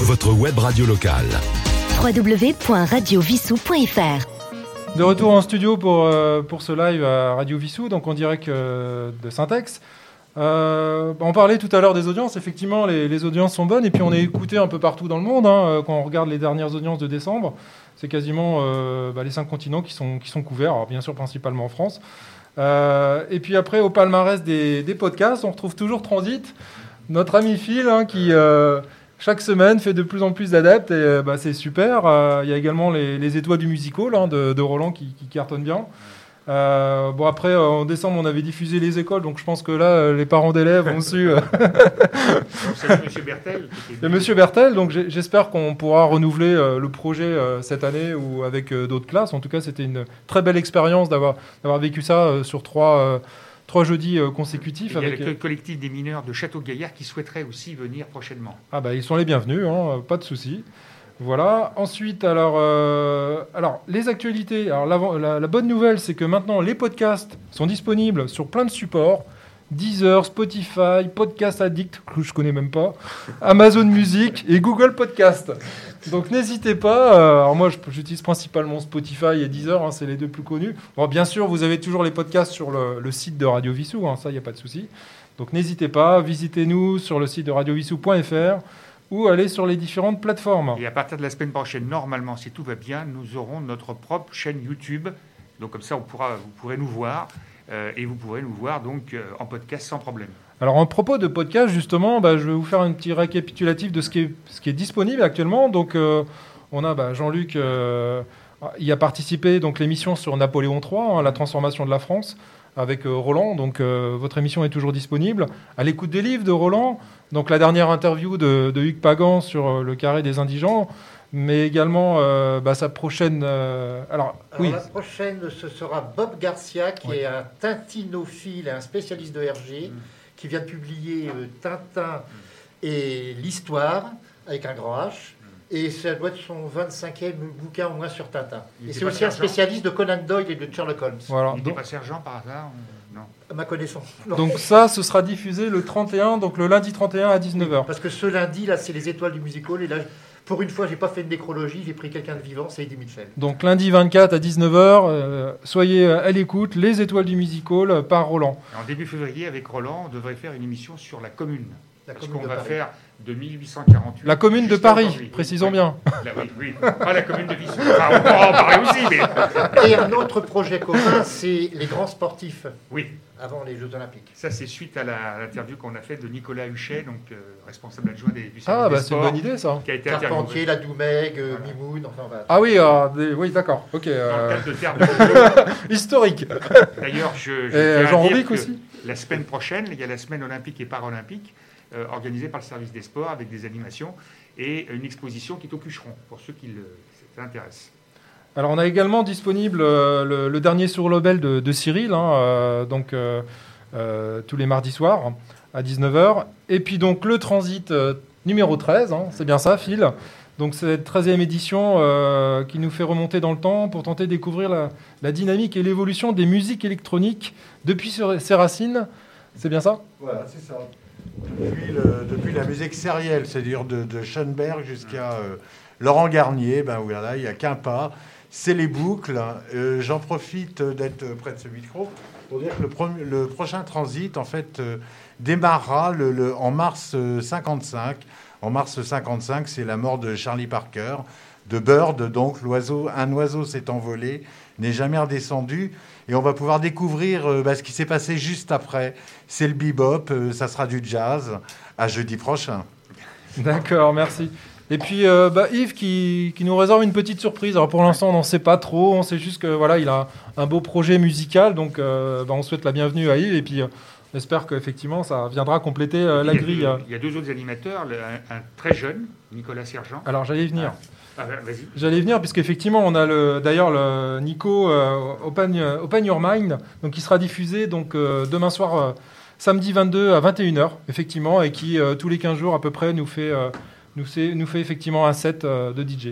votre web radio locale. www.radiovissou.fr De retour en studio pour, euh, pour ce live à Radio Vissou, donc en direct euh, de Syntex. Euh, on parlait tout à l'heure des audiences, effectivement les, les audiences sont bonnes et puis on est écouté un peu partout dans le monde. hein, quand on regarde les dernières audiences de décembre, c'est quasiment euh, bah, les cinq continents qui sont, qui sont couverts, alors bien sûr principalement en France. Euh, et puis après au palmarès des, des podcasts, on retrouve toujours Transit, notre ami Phil hein, qui euh, chaque semaine fait de plus en plus d'adeptes et euh, bah, c'est super. Euh, Il y a également les, les étoiles du musical hein, de, de Roland qui, qui cartonnent bien. Euh, bon après euh, en décembre on avait diffusé les écoles donc je pense que là les parents d'élèves ont su euh, C'est M. Bertel. et Monsieur Bertel donc j'espère qu'on pourra renouveler le projet cette année ou avec d'autres classes en tout cas c'était une très belle expérience d'avoir d'avoir vécu ça sur trois trois jeudis euh, consécutifs Il y a avec le collectif des mineurs de Château-Gaillard qui souhaiterait aussi venir prochainement. Ah bah ils sont les bienvenus, hein, pas de souci. Voilà. Ensuite, alors, euh, alors les actualités. Alors la, la bonne nouvelle, c'est que maintenant les podcasts sont disponibles sur plein de supports. Deezer, Spotify, Podcast Addict, que je connais même pas, Amazon Music et Google Podcast. Donc n'hésitez pas. euh, alors moi, j'utilise principalement Spotify et Deezer, hein, c'est les deux plus connus. Bien sûr, vous avez toujours les podcasts sur le, site de Radio Vissou, hein, ça, il n'y a pas de souci. Donc n'hésitez pas, visitez-nous sur le site de radiovissou.fr ou allez sur les différentes plateformes. Et à partir de la semaine prochaine, normalement, si tout va bien, nous aurons notre propre chaîne YouTube. Donc comme ça, vous pourrez nous voir euh, et vous pourrez nous voir donc euh, en podcast sans problème. Alors en propos de podcast, justement, bah, je vais vous faire un petit récapitulatif de ce qui est, ce qui est disponible actuellement. Donc euh, on a bah, Jean-Luc, euh, il a participé donc l'émission sur Napoléon III, hein, la transformation de la France, avec euh, Roland. Donc euh, votre émission est toujours disponible. À l'écoute des livres de Roland, donc la dernière interview de, de Hugues Pagan sur euh, le carré des indigents. mais également euh, bah, sa prochaine. alors, Alors, oui, La prochaine, ce sera Bob Garcia, qui Oui. est un tintinophile, un spécialiste de RG, qui vient de publier euh, Tintin et l'histoire, avec un grand H. Et ça doit être son 25e bouquin au moins sur Tintin. Il Et c'est aussi un spécialiste de Conan Doyle et de Sherlock Holmes, voilà. Il Donc, pas sergent par hasard ou- Non. à ma connaissance. Non. donc ça, ce sera diffusé le 31, donc le lundi 31 à 19h. Parce que ce lundi, là, c'est les étoiles du musical. Et là, pour une fois, j'ai pas fait une nécrologie, j'ai pris quelqu'un de vivant, c'est Eddie Mitchell. Donc lundi 24 à 19h, euh, soyez à l'écoute, les étoiles du musical euh, par Roland. En début février, avec Roland, on devrait faire une émission sur la commune. Commune qu'on de va Paris. faire de 1848. La commune de Paris, précisons Oui. bien. Là, oui, oui. Pas la commune de Vissou. Enfin, on pourra en parler aussi, mais Et un autre projet commun, c'est les grands sportifs oui. avant les Jeux Olympiques. Ça, c'est suite à l'interview qu'on a faite de Nicolas Huchet, donc euh, responsable adjoint des, du Ah, bah c'est une bonne idée ça. qui a été Carpentier, la Doumègue, euh, Voilà. Mimoun, enfin. Ah oui, euh, des- oui d'accord, ok. dans le euh, cadre de historique. D'ailleurs, je, Et Jean Robic aussi. La semaine prochaine, il y a la semaine olympique et paralympique euh, organisée par le service des sports avec des animations et une exposition qui est au Cucheron pour ceux qui s'intéressent. Alors on a également disponible euh, le, le dernier sur Lobel de, de Cyril, hein, euh, donc euh, euh, tous les mardis soirs à 19h. Et puis donc le transit euh, numéro 13, hein, c'est bien ça Phil? Donc cette 13e édition euh, qui nous fait remonter dans le temps pour tenter de découvrir la, la dynamique et l'évolution des musiques électroniques depuis ses racines. C'est bien ça? Voilà, c'est ça. Depuis, la musique sérielle, c'est-à-dire de, Schoenberg jusqu'à euh, Laurent Garnier, ben voilà, il n'y a qu'un pas. C'est les boucles. Euh, J'en profite d'être près de ce micro pour dire que le, prochain transit, en fait, euh, démarrera en mars euh, 55. En mars 55, c'est la mort de Charlie Parker, de Bird, donc un oiseau s'est envolé, n'est jamais redescendu. Et on va pouvoir découvrir euh, bah, ce qui s'est passé juste après. C'est le bebop, euh, ça sera du jazz. À jeudi prochain. D'accord, merci. Et puis euh, bah, Yves qui, qui nous réserve une petite surprise. Alors pour l'instant on n'en sait pas trop, on sait juste que voilà il a un beau projet musical, donc euh, bah, on souhaite la bienvenue à Yves et puis euh, on espère qu'effectivement ça viendra compléter euh, la il, y a grille. deux, il y a deux autres animateurs, le- un, un très jeune, Nicolas Sergent. Alors j'allais y venir. Ah, Vas-y. J'allais venir puisqu'effectivement on a le d'ailleurs le Nico euh, Open, euh, Open Your Mind, donc qui sera diffusé donc euh, demain soir. euh, Samedi 22 à 21h, effectivement, et qui tous les 15 jours à peu près nous fait, nous nous fait effectivement un set de DJ.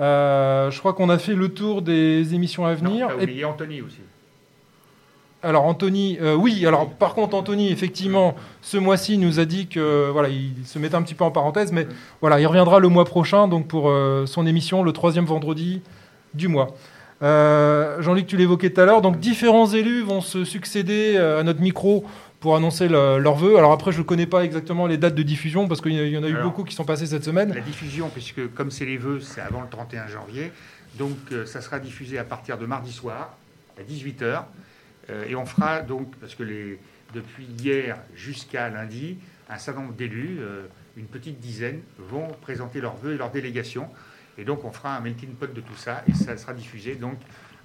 Je crois qu'on a fait le tour des émissions à venir. Non, Et- Anthony aussi. Alors Anthony, euh, oui, alors par contre Anthony, effectivement, ce mois-ci nous a dit que voilà, il se mettait un petit peu en parenthèse, mais voilà, il reviendra le mois prochain, donc pour euh, son émission le troisième vendredi du mois. Euh, Jean-Luc, tu l'évoquais tout à l'heure, donc différents élus vont se succéder à notre micro pour annoncer le- leurs vœux. Alors après, je ne connais pas exactement les dates de diffusion parce qu'il y, en a eu Alors, beaucoup qui sont passées cette semaine. La diffusion, puisque comme c'est les vœux, c'est avant le 31 janvier, donc ça sera diffusé à partir de mardi soir à 18h. Et on fera donc, parce que depuis hier jusqu'à lundi, un certain nombre d'élus, euh, une petite dizaine, vont présenter leurs vœux et leurs délégations. Et donc on fera un melting pot de tout ça et ça sera diffusé donc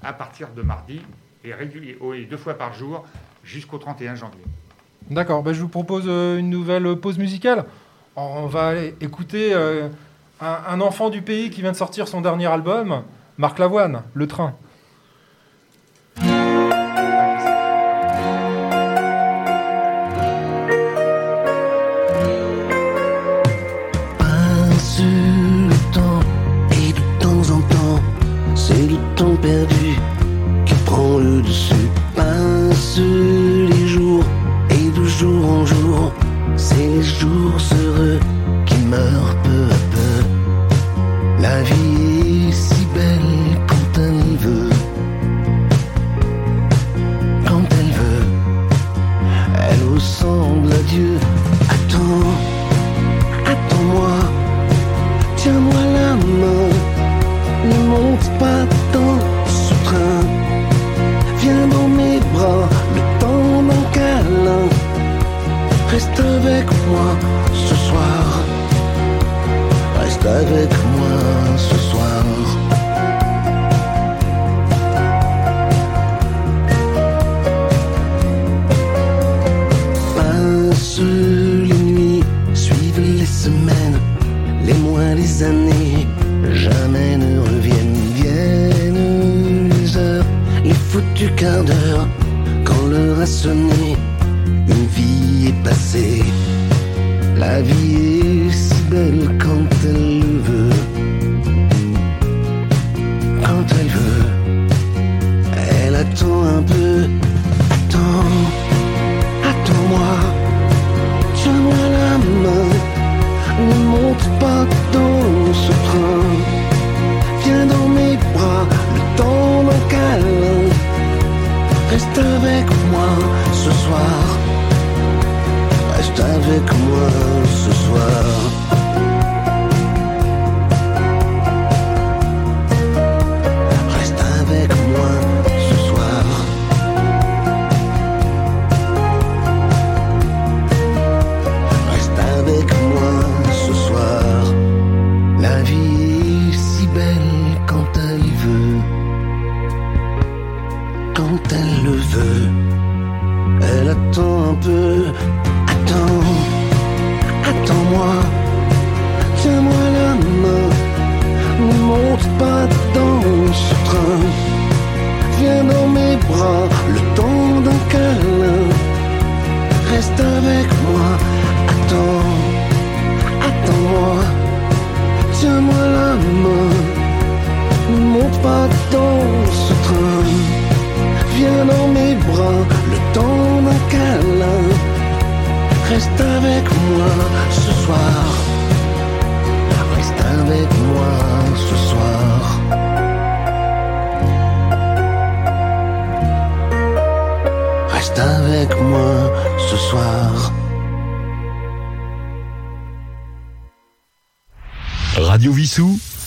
à partir de mardi et, régulier, oh, deux fois par jour jusqu'au 31 janvier. D'accord, bah, je vous propose euh, une nouvelle pause musicale. On va écouter euh, un enfant du pays qui vient de sortir son dernier album, Marc Lavoine, Le Train. Jours heureux qui meurent peu à peu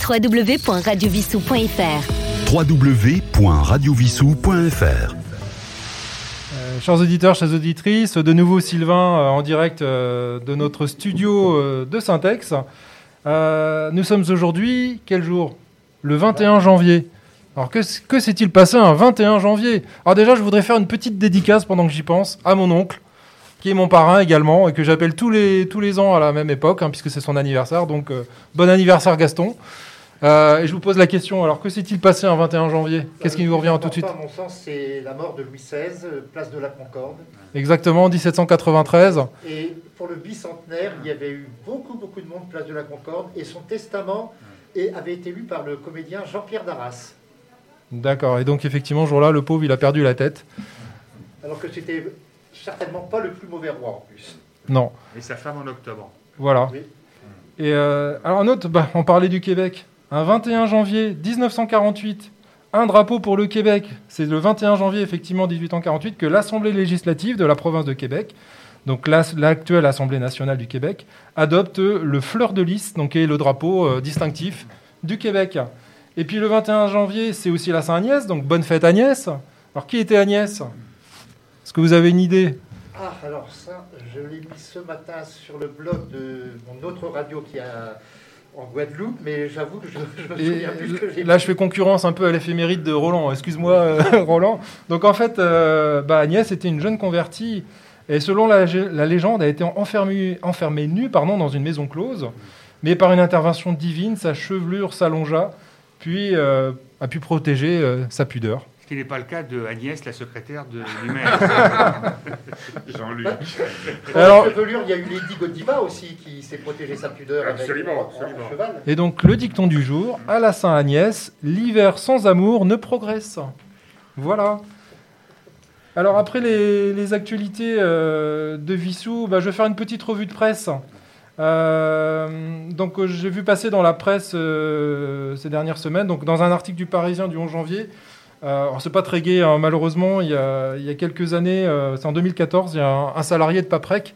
www.radiovissou.fr www.radiovissou.fr. Euh, chers auditeurs, chères auditrices, de nouveau Sylvain euh, en direct euh, de notre studio euh, de Syntex. Nous sommes aujourd'hui, quel jour? Le 21 janvier. Alors que, s'est-il passé un 21 janvier? Alors déjà, je voudrais faire une petite dédicace pendant que j'y pense à mon oncle, qui est mon parrain également, et que j'appelle tous les, tous les ans à la même époque, hein, puisque c'est son anniversaire. Donc euh, bon anniversaire Gaston. Euh, et je vous pose la question, alors que s'est-il passé un 21 janvier? Qu'est-ce qui nous revient tout de suite? À mon sens, c'est la mort de Louis XVI, euh, place de la Concorde. Exactement, 1793. Et pour le bicentenaire, il y avait eu beaucoup, beaucoup de monde place de la Concorde. Et son testament et avait été lu par le comédien Jean-Pierre Darras. D'accord, et donc effectivement, ce jour-là, le pauvre, il a perdu la tête. Alors que c'était certainement pas le plus mauvais roi en plus. Non, Et sa femme en octobre. voilà. Oui. Et euh, alors un autre, bah, on parlait du Québec. Un 21 janvier 1948, un drapeau pour le Québec. C'est le 21 janvier, effectivement, 1848, que l'Assemblée législative de la province de Québec, donc l'actuelle Assemblée nationale du Québec, adopte le fleur de lys, donc est le drapeau euh, distinctif du Québec. Et puis le 21 janvier, c'est aussi la Saint-Agnès, donc bonne fête Agnès. Alors qui était Agnès? Est-ce que vous avez une idée? Ah, alors ça, je l'ai mis ce matin sur le blog de mon autre radio qui a en Guadeloupe, mais j'avoue que je, je me souviens plus que j'ai là, je fais concurrence un peu à l'éphéméride de Roland. Excuse-moi, euh, Roland. Donc, en fait, euh, bah, Agnès était une jeune convertie. Et selon la, légende, a été enfermée, enfermée nue pardon, dans une maison close. Mais par une intervention divine, sa chevelure s'allongea, puis euh, a pu protéger euh, sa pudeur. Ce qui n'est pas le cas de Agnès, la secrétaire de lui-même. Jean-Luc. Pour Alors- chevelure, il y a eu Lady Godiva aussi qui s'est protégée sa pudeur Absolument, avec en- en absolument. cheval. Et donc, le dicton du jour, à la Saint-Agnès, l'hiver sans amour ne progresse. Voilà. Alors, après les, les actualités euh, de Vissou, bah, je vais faire une petite revue de presse. Euh, donc, euh, j'ai vu passer dans la presse euh, ces dernières semaines, donc dans un article du Parisien du 11 janvier. Euh, alors, c'est pas très gai, hein, malheureusement. Il y, a, il y a quelques années, euh, c'est en 2014, il y a un, salarié de Paprec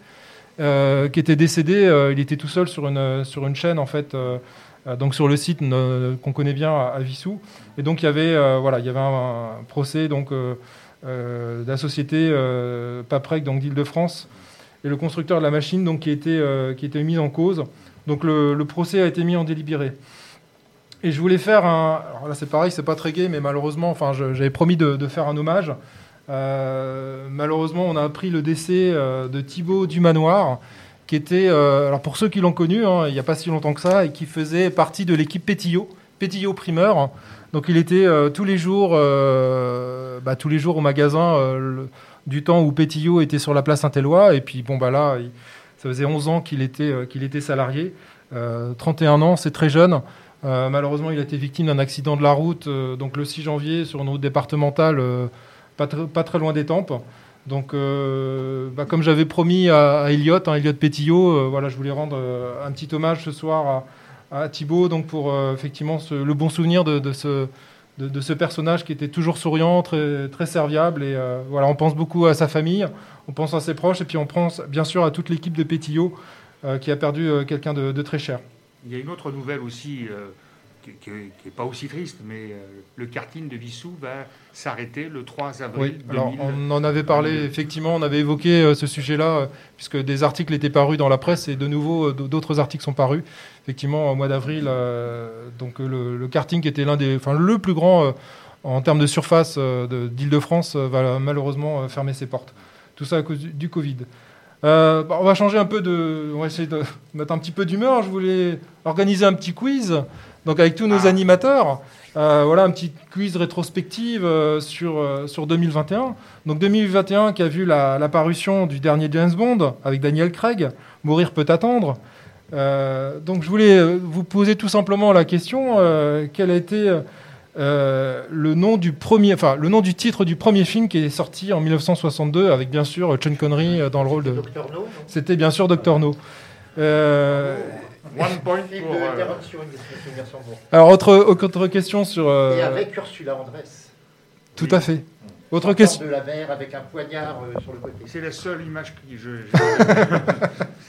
euh, qui était décédé. euh, il était tout seul sur une, sur une chaîne, en fait. euh, euh, donc sur le site euh, qu'on connaît bien à, Vissou. Et donc il y avait, euh, voilà, il y avait un, procès donc, euh, euh, de la société euh, Paprec d'Île-de-France et le constructeur de la machine donc, qui, était, euh, qui était mis en cause. Donc le procès a été mis en délibéré. Et je voulais faire un... Alors là c'est pareil, c'est pas très gai, mais malheureusement, enfin j'avais promis de, faire un hommage. Euh, malheureusement, on a appris le décès euh, de Thibaut Dumanoir, qui était, euh, alors pour ceux qui l'ont connu, hein, il n'y a pas si longtemps que ça, et qui faisait partie de l'équipe Pétillot, Pétillot primeur, Donc il était tous les jours, bah, tous les jours au magasin du temps où Pétillot était sur la place Saint-Éloi. Et puis bon bah là, ça faisait 11 ans qu'il était, qu'il était salarié. Euh, 31 ans, c'est très jeune. Euh, malheureusement, il a été victime d'un accident de la route, euh, donc le 6 janvier sur une route départementale, euh, pas, tr- pas très loin des Tempes. Donc, bah, comme j'avais promis à, à Elliot, hein, Elliot Pétillot, voilà, je voulais rendre un petit hommage ce soir à, à Thibaut, donc pour effectivement le bon souvenir de, ce, personnage qui était toujours souriant, très, serviable. Et voilà, on pense beaucoup à sa famille, on pense à ses proches, et puis on pense bien sûr à toute l'équipe de Pétillot qui a perdu quelqu'un de très cher. Il y a une autre nouvelle aussi euh, qui n'est pas aussi triste, mais euh, le karting de Vissou va s'arrêter le 3 avril Oui, alors 2000. on en avait parlé, effectivement, on avait évoqué euh, ce sujet-là, puisque des articles étaient parus dans la presse et de nouveau d'autres articles sont parus. Effectivement, au mois d'avril, donc le, le karting était l'un des, enfin le plus grand en termes de surface de- d'Île-de-France va malheureusement fermer ses portes. Tout ça à cause du, du Covid. Euh, bah, on va changer un peu de, on va essayer de mettre un petit peu d'humeur. Je voulais organiser un petit quiz, donc avec tous nos animateurs. Euh, voilà un petit quiz rétrospective euh, sur, sur 2021. Donc 2021 qui a vu la, la parution du dernier James Bond avec Daniel Craig, Mourir peut attendre. Donc je voulais vous poser tout simplement la question euh, quel a été euh, le nom du premier, enfin le nom du titre du premier film qui est sorti en 1962 avec bien sûr Sean Connery euh, dans le rôle de. Docteur No, non C'était bien sûr Docteur No. Euh, One point pour. euh, alors autre, autre question sur. euh, Et avec Ursula Andress. Tout à fait. Autre question. de la mer avec un poignard euh, sur le côté. C'est la seule image que je.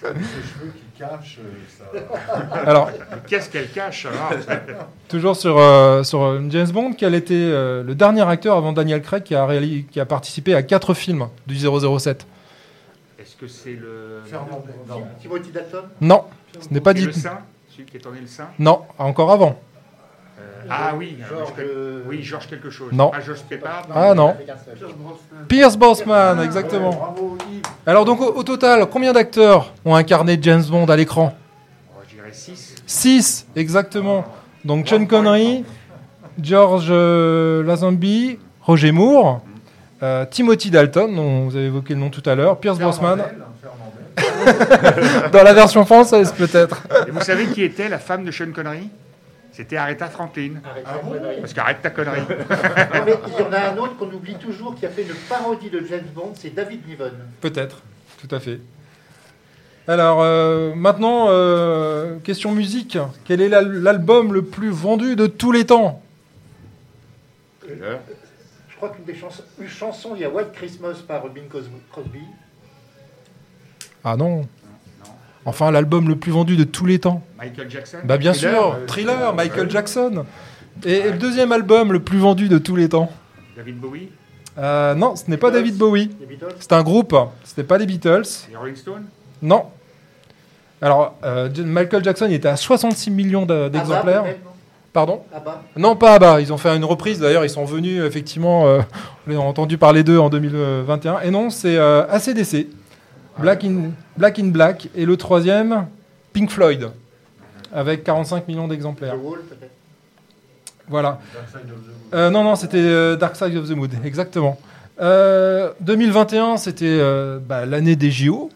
Euh, ça. Alors Qu'est-ce qu'elle cache alors Toujours sur, euh, sur euh, James Bond, quel était euh, le dernier acteur avant Daniel Craig qui a, réali- qui a participé à quatre films du 007 Est-ce que c'est le. Timothy Dalton? Non, ce n'est pas dit. le Celui qui est tourné le sein Non, encore avant. Ah oui, connais- euh, oui, Georges quelque chose. Non. Ah, Pépard Ah non. Pierce Brosnan, exactement. Bravo, Yves. Alors donc au, au total, combien d'acteurs ont incarné James Bond à l'écran Oh, Je dirais 6. 6, exactement. Donc Sean Connery, George euh, Lazenby, Roger Moore, euh, Timothy Dalton, dont vous avez évoqué le nom tout à l'heure, Pierce Brosnan, Fernandel. dans la version française peut-être. Et vous savez qui était la femme de Sean Connery? C'était Aretha Franklin. Arrête Ah bon. Parce qu'arrête ta connerie. Mais il y en a un autre qu'on oublie toujours qui a fait une parodie de James Bond, c'est David Niven. Peut-être, tout à fait. Alors euh, maintenant, euh, question musique. Quel est l'al- l'album le plus vendu de tous les temps? Je crois qu'une des chansons, une chanson, il y a White Christmas par Bing Cos- Crosby. Ah non. Enfin, l'album le plus vendu de tous les temps. Michael Jackson Bah bien Thriller, sûr, euh, Thriller, Michael. Jackson. Et le deuxième album le plus vendu de tous les temps David Bowie Euh, Non, ce n'est pas David Bowie. Les. C'est un groupe. Ce n'est pas les Beatles. Les Rolling Stones Non. Alors, euh, Michael Jackson il était à 66 millions d'exemplaires. Abba, peut-être, non Pardon Abba. Non, pas Abba. Ils ont fait une reprise. D'ailleurs, ils sont venus, effectivement, on a entendu parler d'eux en 2021. Et non, c'est ACDC. Black in, Black in Black. Et le troisième, Pink Floyd. Avec 45 millions d'exemplaires. The Wall, peut-être. Voilà. Dark Side of the Moon. Euh, non, non, c'était euh, Dark Side of the Moon, exactement. Euh, 2021, c'était euh, bah, l'année des JO.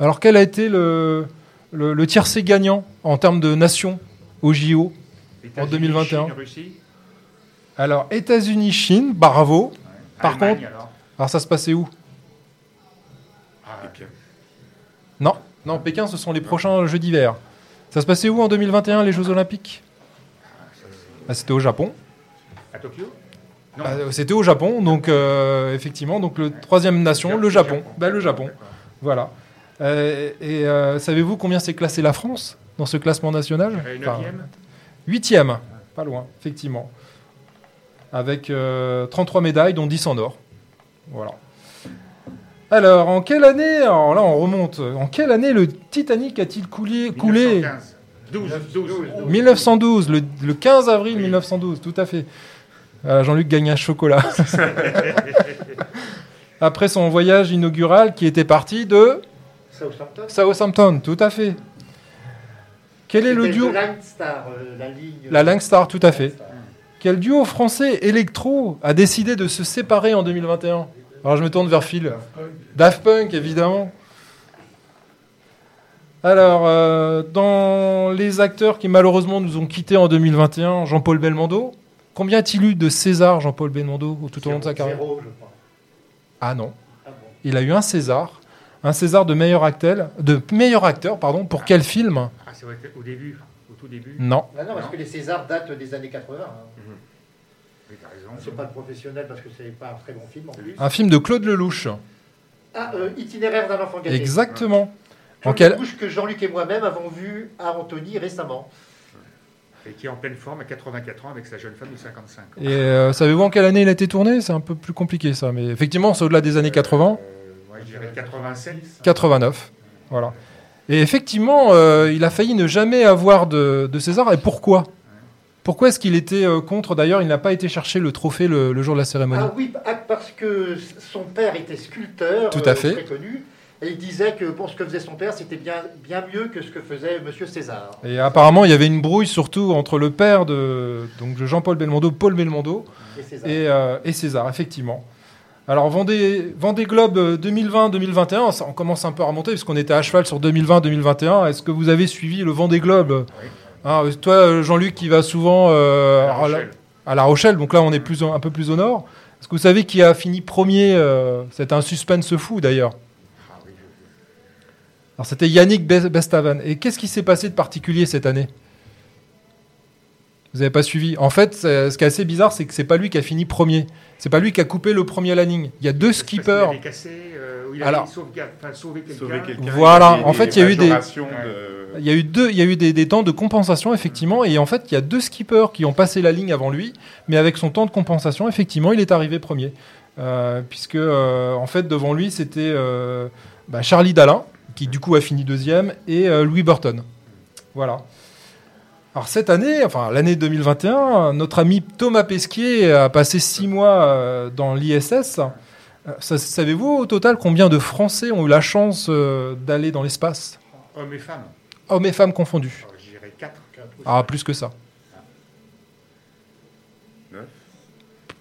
Alors, quel a été le, le, le tiercé gagnant en termes de nation aux JO États-Unis, 2021. Chine, Russie Alors, États-Unis, Chine, bravo. Par Allemagne, contre- alors Alors, ça se passait où? Non, Pékin, ce sont les prochains Jeux d'hiver. Ça se passait où en 2021, les Jeux Olympiques? Bah, C'était au Japon. À Tokyo? Bah, C'était au Japon, donc euh, effectivement, donc le troisième nation, le Japon. Bah, le Japon. Voilà. Euh, et euh, savez-vous combien s'est classé la France dans ce classement national? Enfin. Huitième, pas loin, effectivement. Avec euh, 33 médailles, dont 10 en or. Voilà. Alors, en quelle année Alors là, on remonte. En quelle année le Titanic a-t-il coulé, coulé 1915. 12, 12. 1912, le, le 15 avril 1912, tout à fait. Euh, Jean-Luc gagne un chocolat. Après son voyage inaugural qui était parti de Southampton. Southampton, tout à fait. Quel est le duo The Line Star, euh, la ligne. La Langue Star, tout à fait. quel duo français électro a décidé de se séparer en 2021 Alors je me tourne vers Phil. Daft Punk, évidemment. Alors, euh, dans les acteurs qui malheureusement nous ont quittés en 2021, Jean-Paul Belmondo. Combien a-t-il eu de César, Jean-Paul Belmondo, au- tout au long de sa carrière? Zéro, je crois. Ah non. Ah bon. Il a eu un César. Un César de meilleur acteur, de meilleur acteur pardon, pour quel film? Ah, c'est qu'au début, au tout début. Non. Ah non, parce que les Césars datent des années 80. hein. C'est pas le professionnel parce que c'est pas un très bon film en plus. Un film de Claude Lelouch. Ah, euh, Itinéraire d'un enfant gâté. Exactement. En Jean-Luc quel... Bouche que Jean-Luc et moi-même avons vu à Antony récemment. Et qui est en pleine forme à 84 ans avec sa jeune femme de 55 ans. Et euh, savez-vous en quelle année il a été tourné? C'est un peu plus compliqué ça, mais effectivement c'est au-delà des années 80. Euh, moi, je dirais 87. 89. Voilà. Et effectivement, euh, il a failli ne jamais avoir de, de César. Et pourquoi? Pourquoi est-ce qu'il était euh, contre? D'ailleurs, il n'a pas été chercher le trophée le, le jour de la cérémonie. Ah oui, ah, parce que son père était sculpteur, Tout à fait. très connu, et il disait que pour ce que faisait son père, c'était bien, bien mieux que ce que faisait Monsieur César. Et apparemment, il y avait une brouille surtout entre le père de, donc, de Jean-Paul Belmondo, Paul Belmondo, Et César. et, euh, et César, effectivement. Alors, Vendée, Vendée Globe euh, 2020-2021, ça, on commence un peu à remonter, puisqu'on était à cheval sur 2020-2021. Est-ce que vous avez suivi le Vendée Globe? Hein, euh, Toi, euh, Jean-Luc, qui va souvent euh, à, la, Rochelle. à La Rochelle, donc là, on est plus, un peu plus au nord. Est-ce que vous savez qui a fini premier euh, C'était un suspense fou, d'ailleurs. Ah Alors, c'était Yannick Be- Bestaven. Et qu'est-ce qui s'est passé de particulier cette année? Vous n'avez pas suivi En fait, ce qui est assez bizarre, c'est que c'est pas lui qui a fini premier. C'est pas lui qui a coupé le premier à la ligne. Il y a deux skippers. avait cassé, euh, il Alors- avait sauvegarde- enfin, sauvé quelqu'un. Sauver quelqu'un. Voilà, en fait, il y a eu des- de- Il y a eu deux, il y a eu des, des temps de compensation effectivement, et en fait, il y a deux skippers qui ont passé la ligne avant lui, mais avec son temps de compensation, effectivement, il est arrivé premier, Euh, puisque euh, en fait devant lui c'était euh, bah, Charlie Dalin qui du coup a fini deuxième et euh, Louis Burton. Voilà. Alors cette année, enfin l'année 2021, notre ami Thomas Pesquet a passé six mois euh, dans l'ISS. Euh, Savez-vous au total combien de Français ont eu la chance euh, d'aller dans l'espace? Hommes et femmes. Hommes et femmes confondus. Alors, je dirais 4. Ah, plus que ça. Neuf.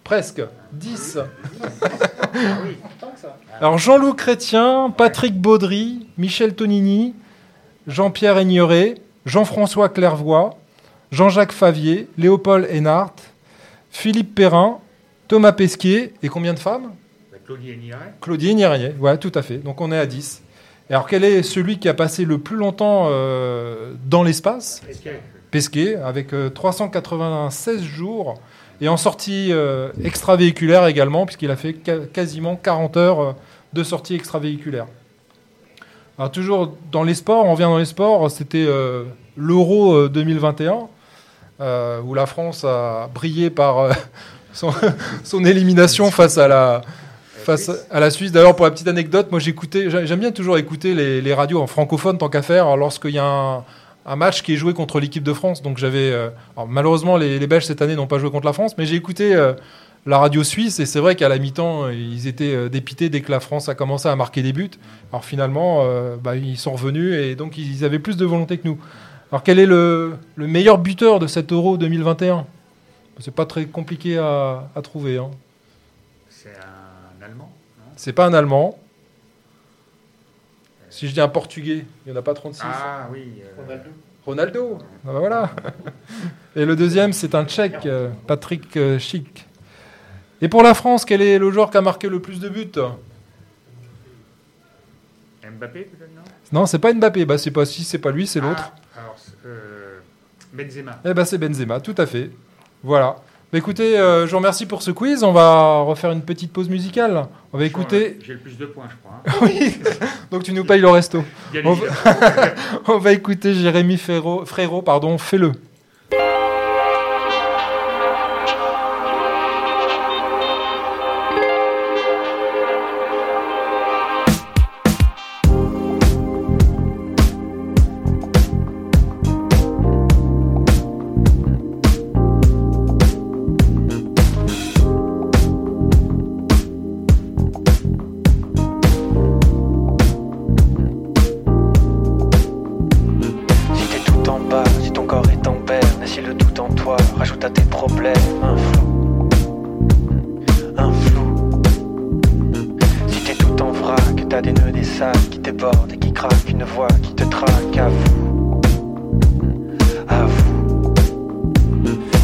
Presque. 10. Ah. Alors Jean-Loup Chrétien, Patrick Baudry, Michel Tonini, Jean-Pierre Aigneret, Jean-François Clairvoy, Jean-Jacques Favier, Léopold Hénart, Philippe Perrin, Thomas Pesquet, et combien de femmes? Bah, Claudie Niret. Claudie Nierrier, ouais, tout à fait. Donc on est à 10. Et alors quel est celui qui a passé le plus longtemps euh, dans l'espace? A- Pesquet, avec euh, 396 jours, et en sortie euh, extravéhiculaire également, puisqu'il a fait quasiment 40 heures euh, de sortie extravéhiculaire. Alors toujours dans les sports, on revient dans les sports, c'était euh, l'Euro euh, 2021, euh, où la France a brillé par euh, son, élimination face à la, face à la Suisse. D'ailleurs, pour la petite anecdote, moi j'écoutais, j'ai- j'aime bien toujours écouter les, radios en francophone tant qu'à faire lorsqu'il y a un, match qui est joué contre l'équipe de France. Donc j'avais, euh, malheureusement les, Belges cette année n'ont pas joué contre la France, mais j'ai écouté euh, la radio suisse et c'est vrai qu'à la mi-temps ils étaient euh, dépités dès que la France a commencé à marquer des buts. Alors finalement, euh, bah, ils sont revenus et donc ils avaient plus de volonté que nous. Alors quel est le, le meilleur buteur de cet Euro 2021 C'est pas très compliqué à, à trouver. Hein. C'est un Allemand. C'est pas un Allemand. Si je dis un Portugais, il n'y en a pas 36. Ah oui. euh, Ronaldo. Ronaldo. Ah bah voilà. Et le deuxième, c'est un Tchèque, Patrick Schick. Et pour la France, quel est le joueur qui a marqué le plus de buts Mbappé peut-être non Non, c'est pas Mbappé. Bah, c'est pas si c'est pas lui, c'est l'autre. Ah, alors, c'est, euh, Benzema. Eh ben, c'est Benzema, tout à fait. Voilà. Bah, écoutez, euh, je vous remercie pour ce quiz. On va refaire une petite pause musicale. On va écouter. J'ai le plus de points, je crois. hein. oui. Donc tu nous payes le resto. On va... On va écouter Jérémy Frérot, Frérot pardon, fais-le. Voix qui te traque à vous. À vous.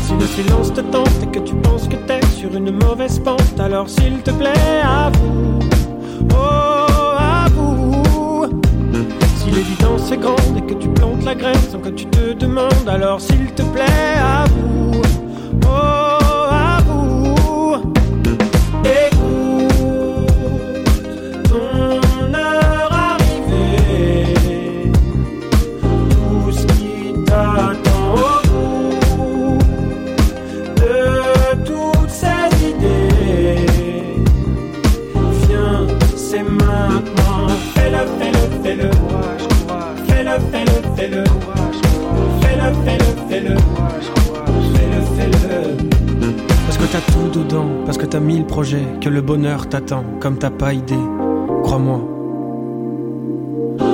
Si le silence te tente et que tu penses que t'es sur une mauvaise pente, alors s'il te plaît, à vous. Oh, à vous. Si l'évidence est grande et que tu plantes la graine sans que tu te demandes, alors s'il te plaît, à vous. Oh, t'as tout dedans, parce que t'as mille projets, que le bonheur t'attend, comme t'as pas idée. Crois-moi.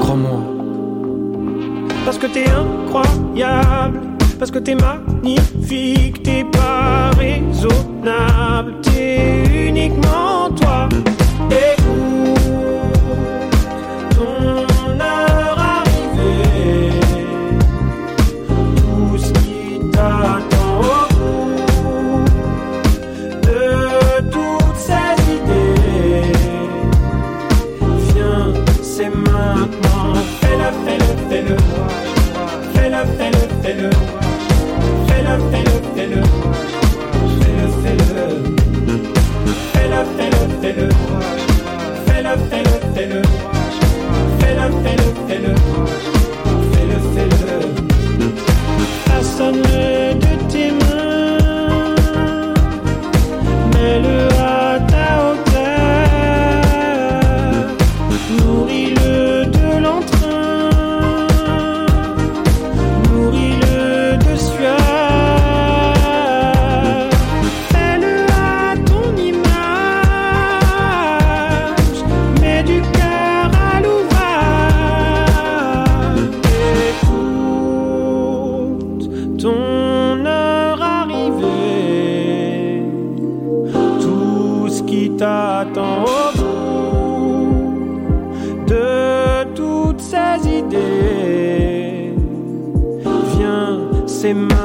Crois-moi. Parce que t'es incroyable, parce que t'es magnifique, t'es pas raisonnable, t'es uniquement c'est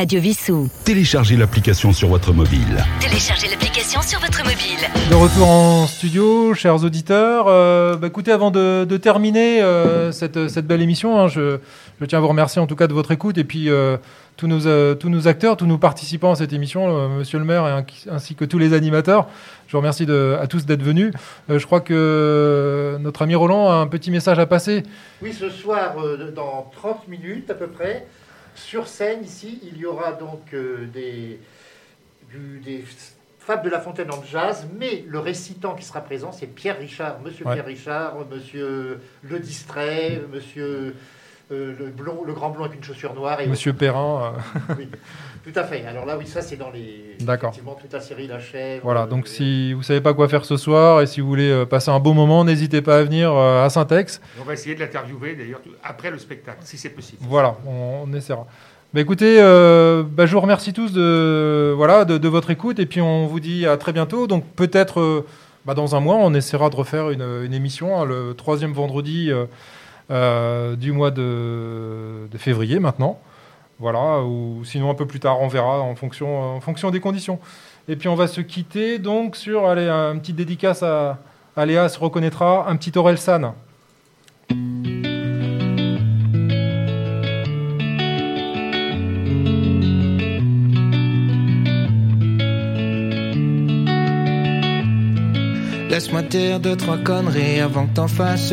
Radio Vissou. Téléchargez l'application sur votre mobile. Téléchargez l'application sur votre mobile. De retour en studio, chers auditeurs. Euh, bah, écoutez, avant de, de terminer euh, cette, cette belle émission, hein, je, je tiens à vous remercier en tout cas de votre écoute et puis euh, tous, nos, euh, tous nos acteurs, tous nos participants à cette émission, euh, Monsieur le maire et ainsi- ainsi que tous les animateurs. Je vous remercie de- à tous d'être venus. Euh, je crois que notre ami Roland a un petit message à passer. Oui, ce soir, euh, dans 30 minutes à peu près, sur scène ici, il y aura donc euh, des, du- des Fables de la Fontaine en jazz, mais le récitant qui sera présent, c'est Pierre Richard, Monsieur Ouais. Pierre Richard, Monsieur Le Distrait, Monsieur euh, le, blond, le grand blond avec une chaussure noire. Et Monsieur Perrin. euh, Oui, tout à fait. Alors là, oui, ça c'est dans les. D'accord. Effectivement, toute la série La Chèvre. Voilà, euh, donc si vous savez pas quoi faire ce soir et si vous voulez euh, passer un beau moment, n'hésitez pas à venir euh, à Saint-Ex. On va essayer de l'interviewer d'ailleurs après le spectacle, si c'est possible. Voilà, on, on essaiera. Bah écoutez, euh, bah, je vous remercie tous de, voilà, de, de votre écoute et puis on vous dit à très bientôt. Donc peut-être euh, bah, dans un mois, on essaiera de refaire une, une émission hein, le troisième vendredi euh, euh, du mois de, février maintenant. Voilà, ou sinon un peu plus tard, on verra en fonction, en fonction des conditions. Et puis on va se quitter donc sur, allez, un petit dédicace à, à se reconnaîtra, un petit Aurel San. Laisse-moi dire deux, trois conneries avant que t'en fasses.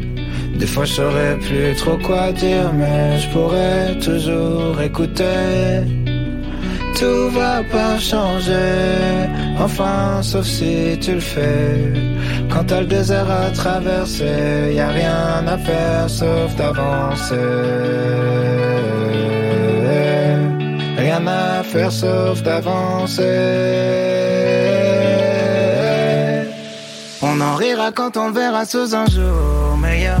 Des fois je saurais plus trop quoi dire, mais je pourrais toujours écouter. Tout va pas changer, enfin sauf si tu le fais. Quand t'as le désert à traverser, y a rien à faire sauf d'avancer. Rien à faire sauf d'avancer. On en rira quand on le verra sous un jour meilleur,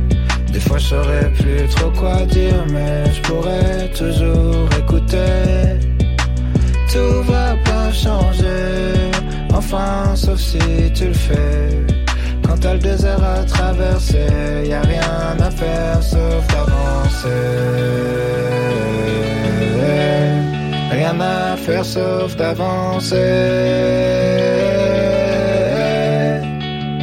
Des fois je saurais plus trop quoi dire, mais je pourrais toujours écouter. Tout va pas changer, enfin sauf si tu le fais. Quand t'as le désert à traverser, y a rien à faire sauf d'avancer. Rien à faire sauf d'avancer.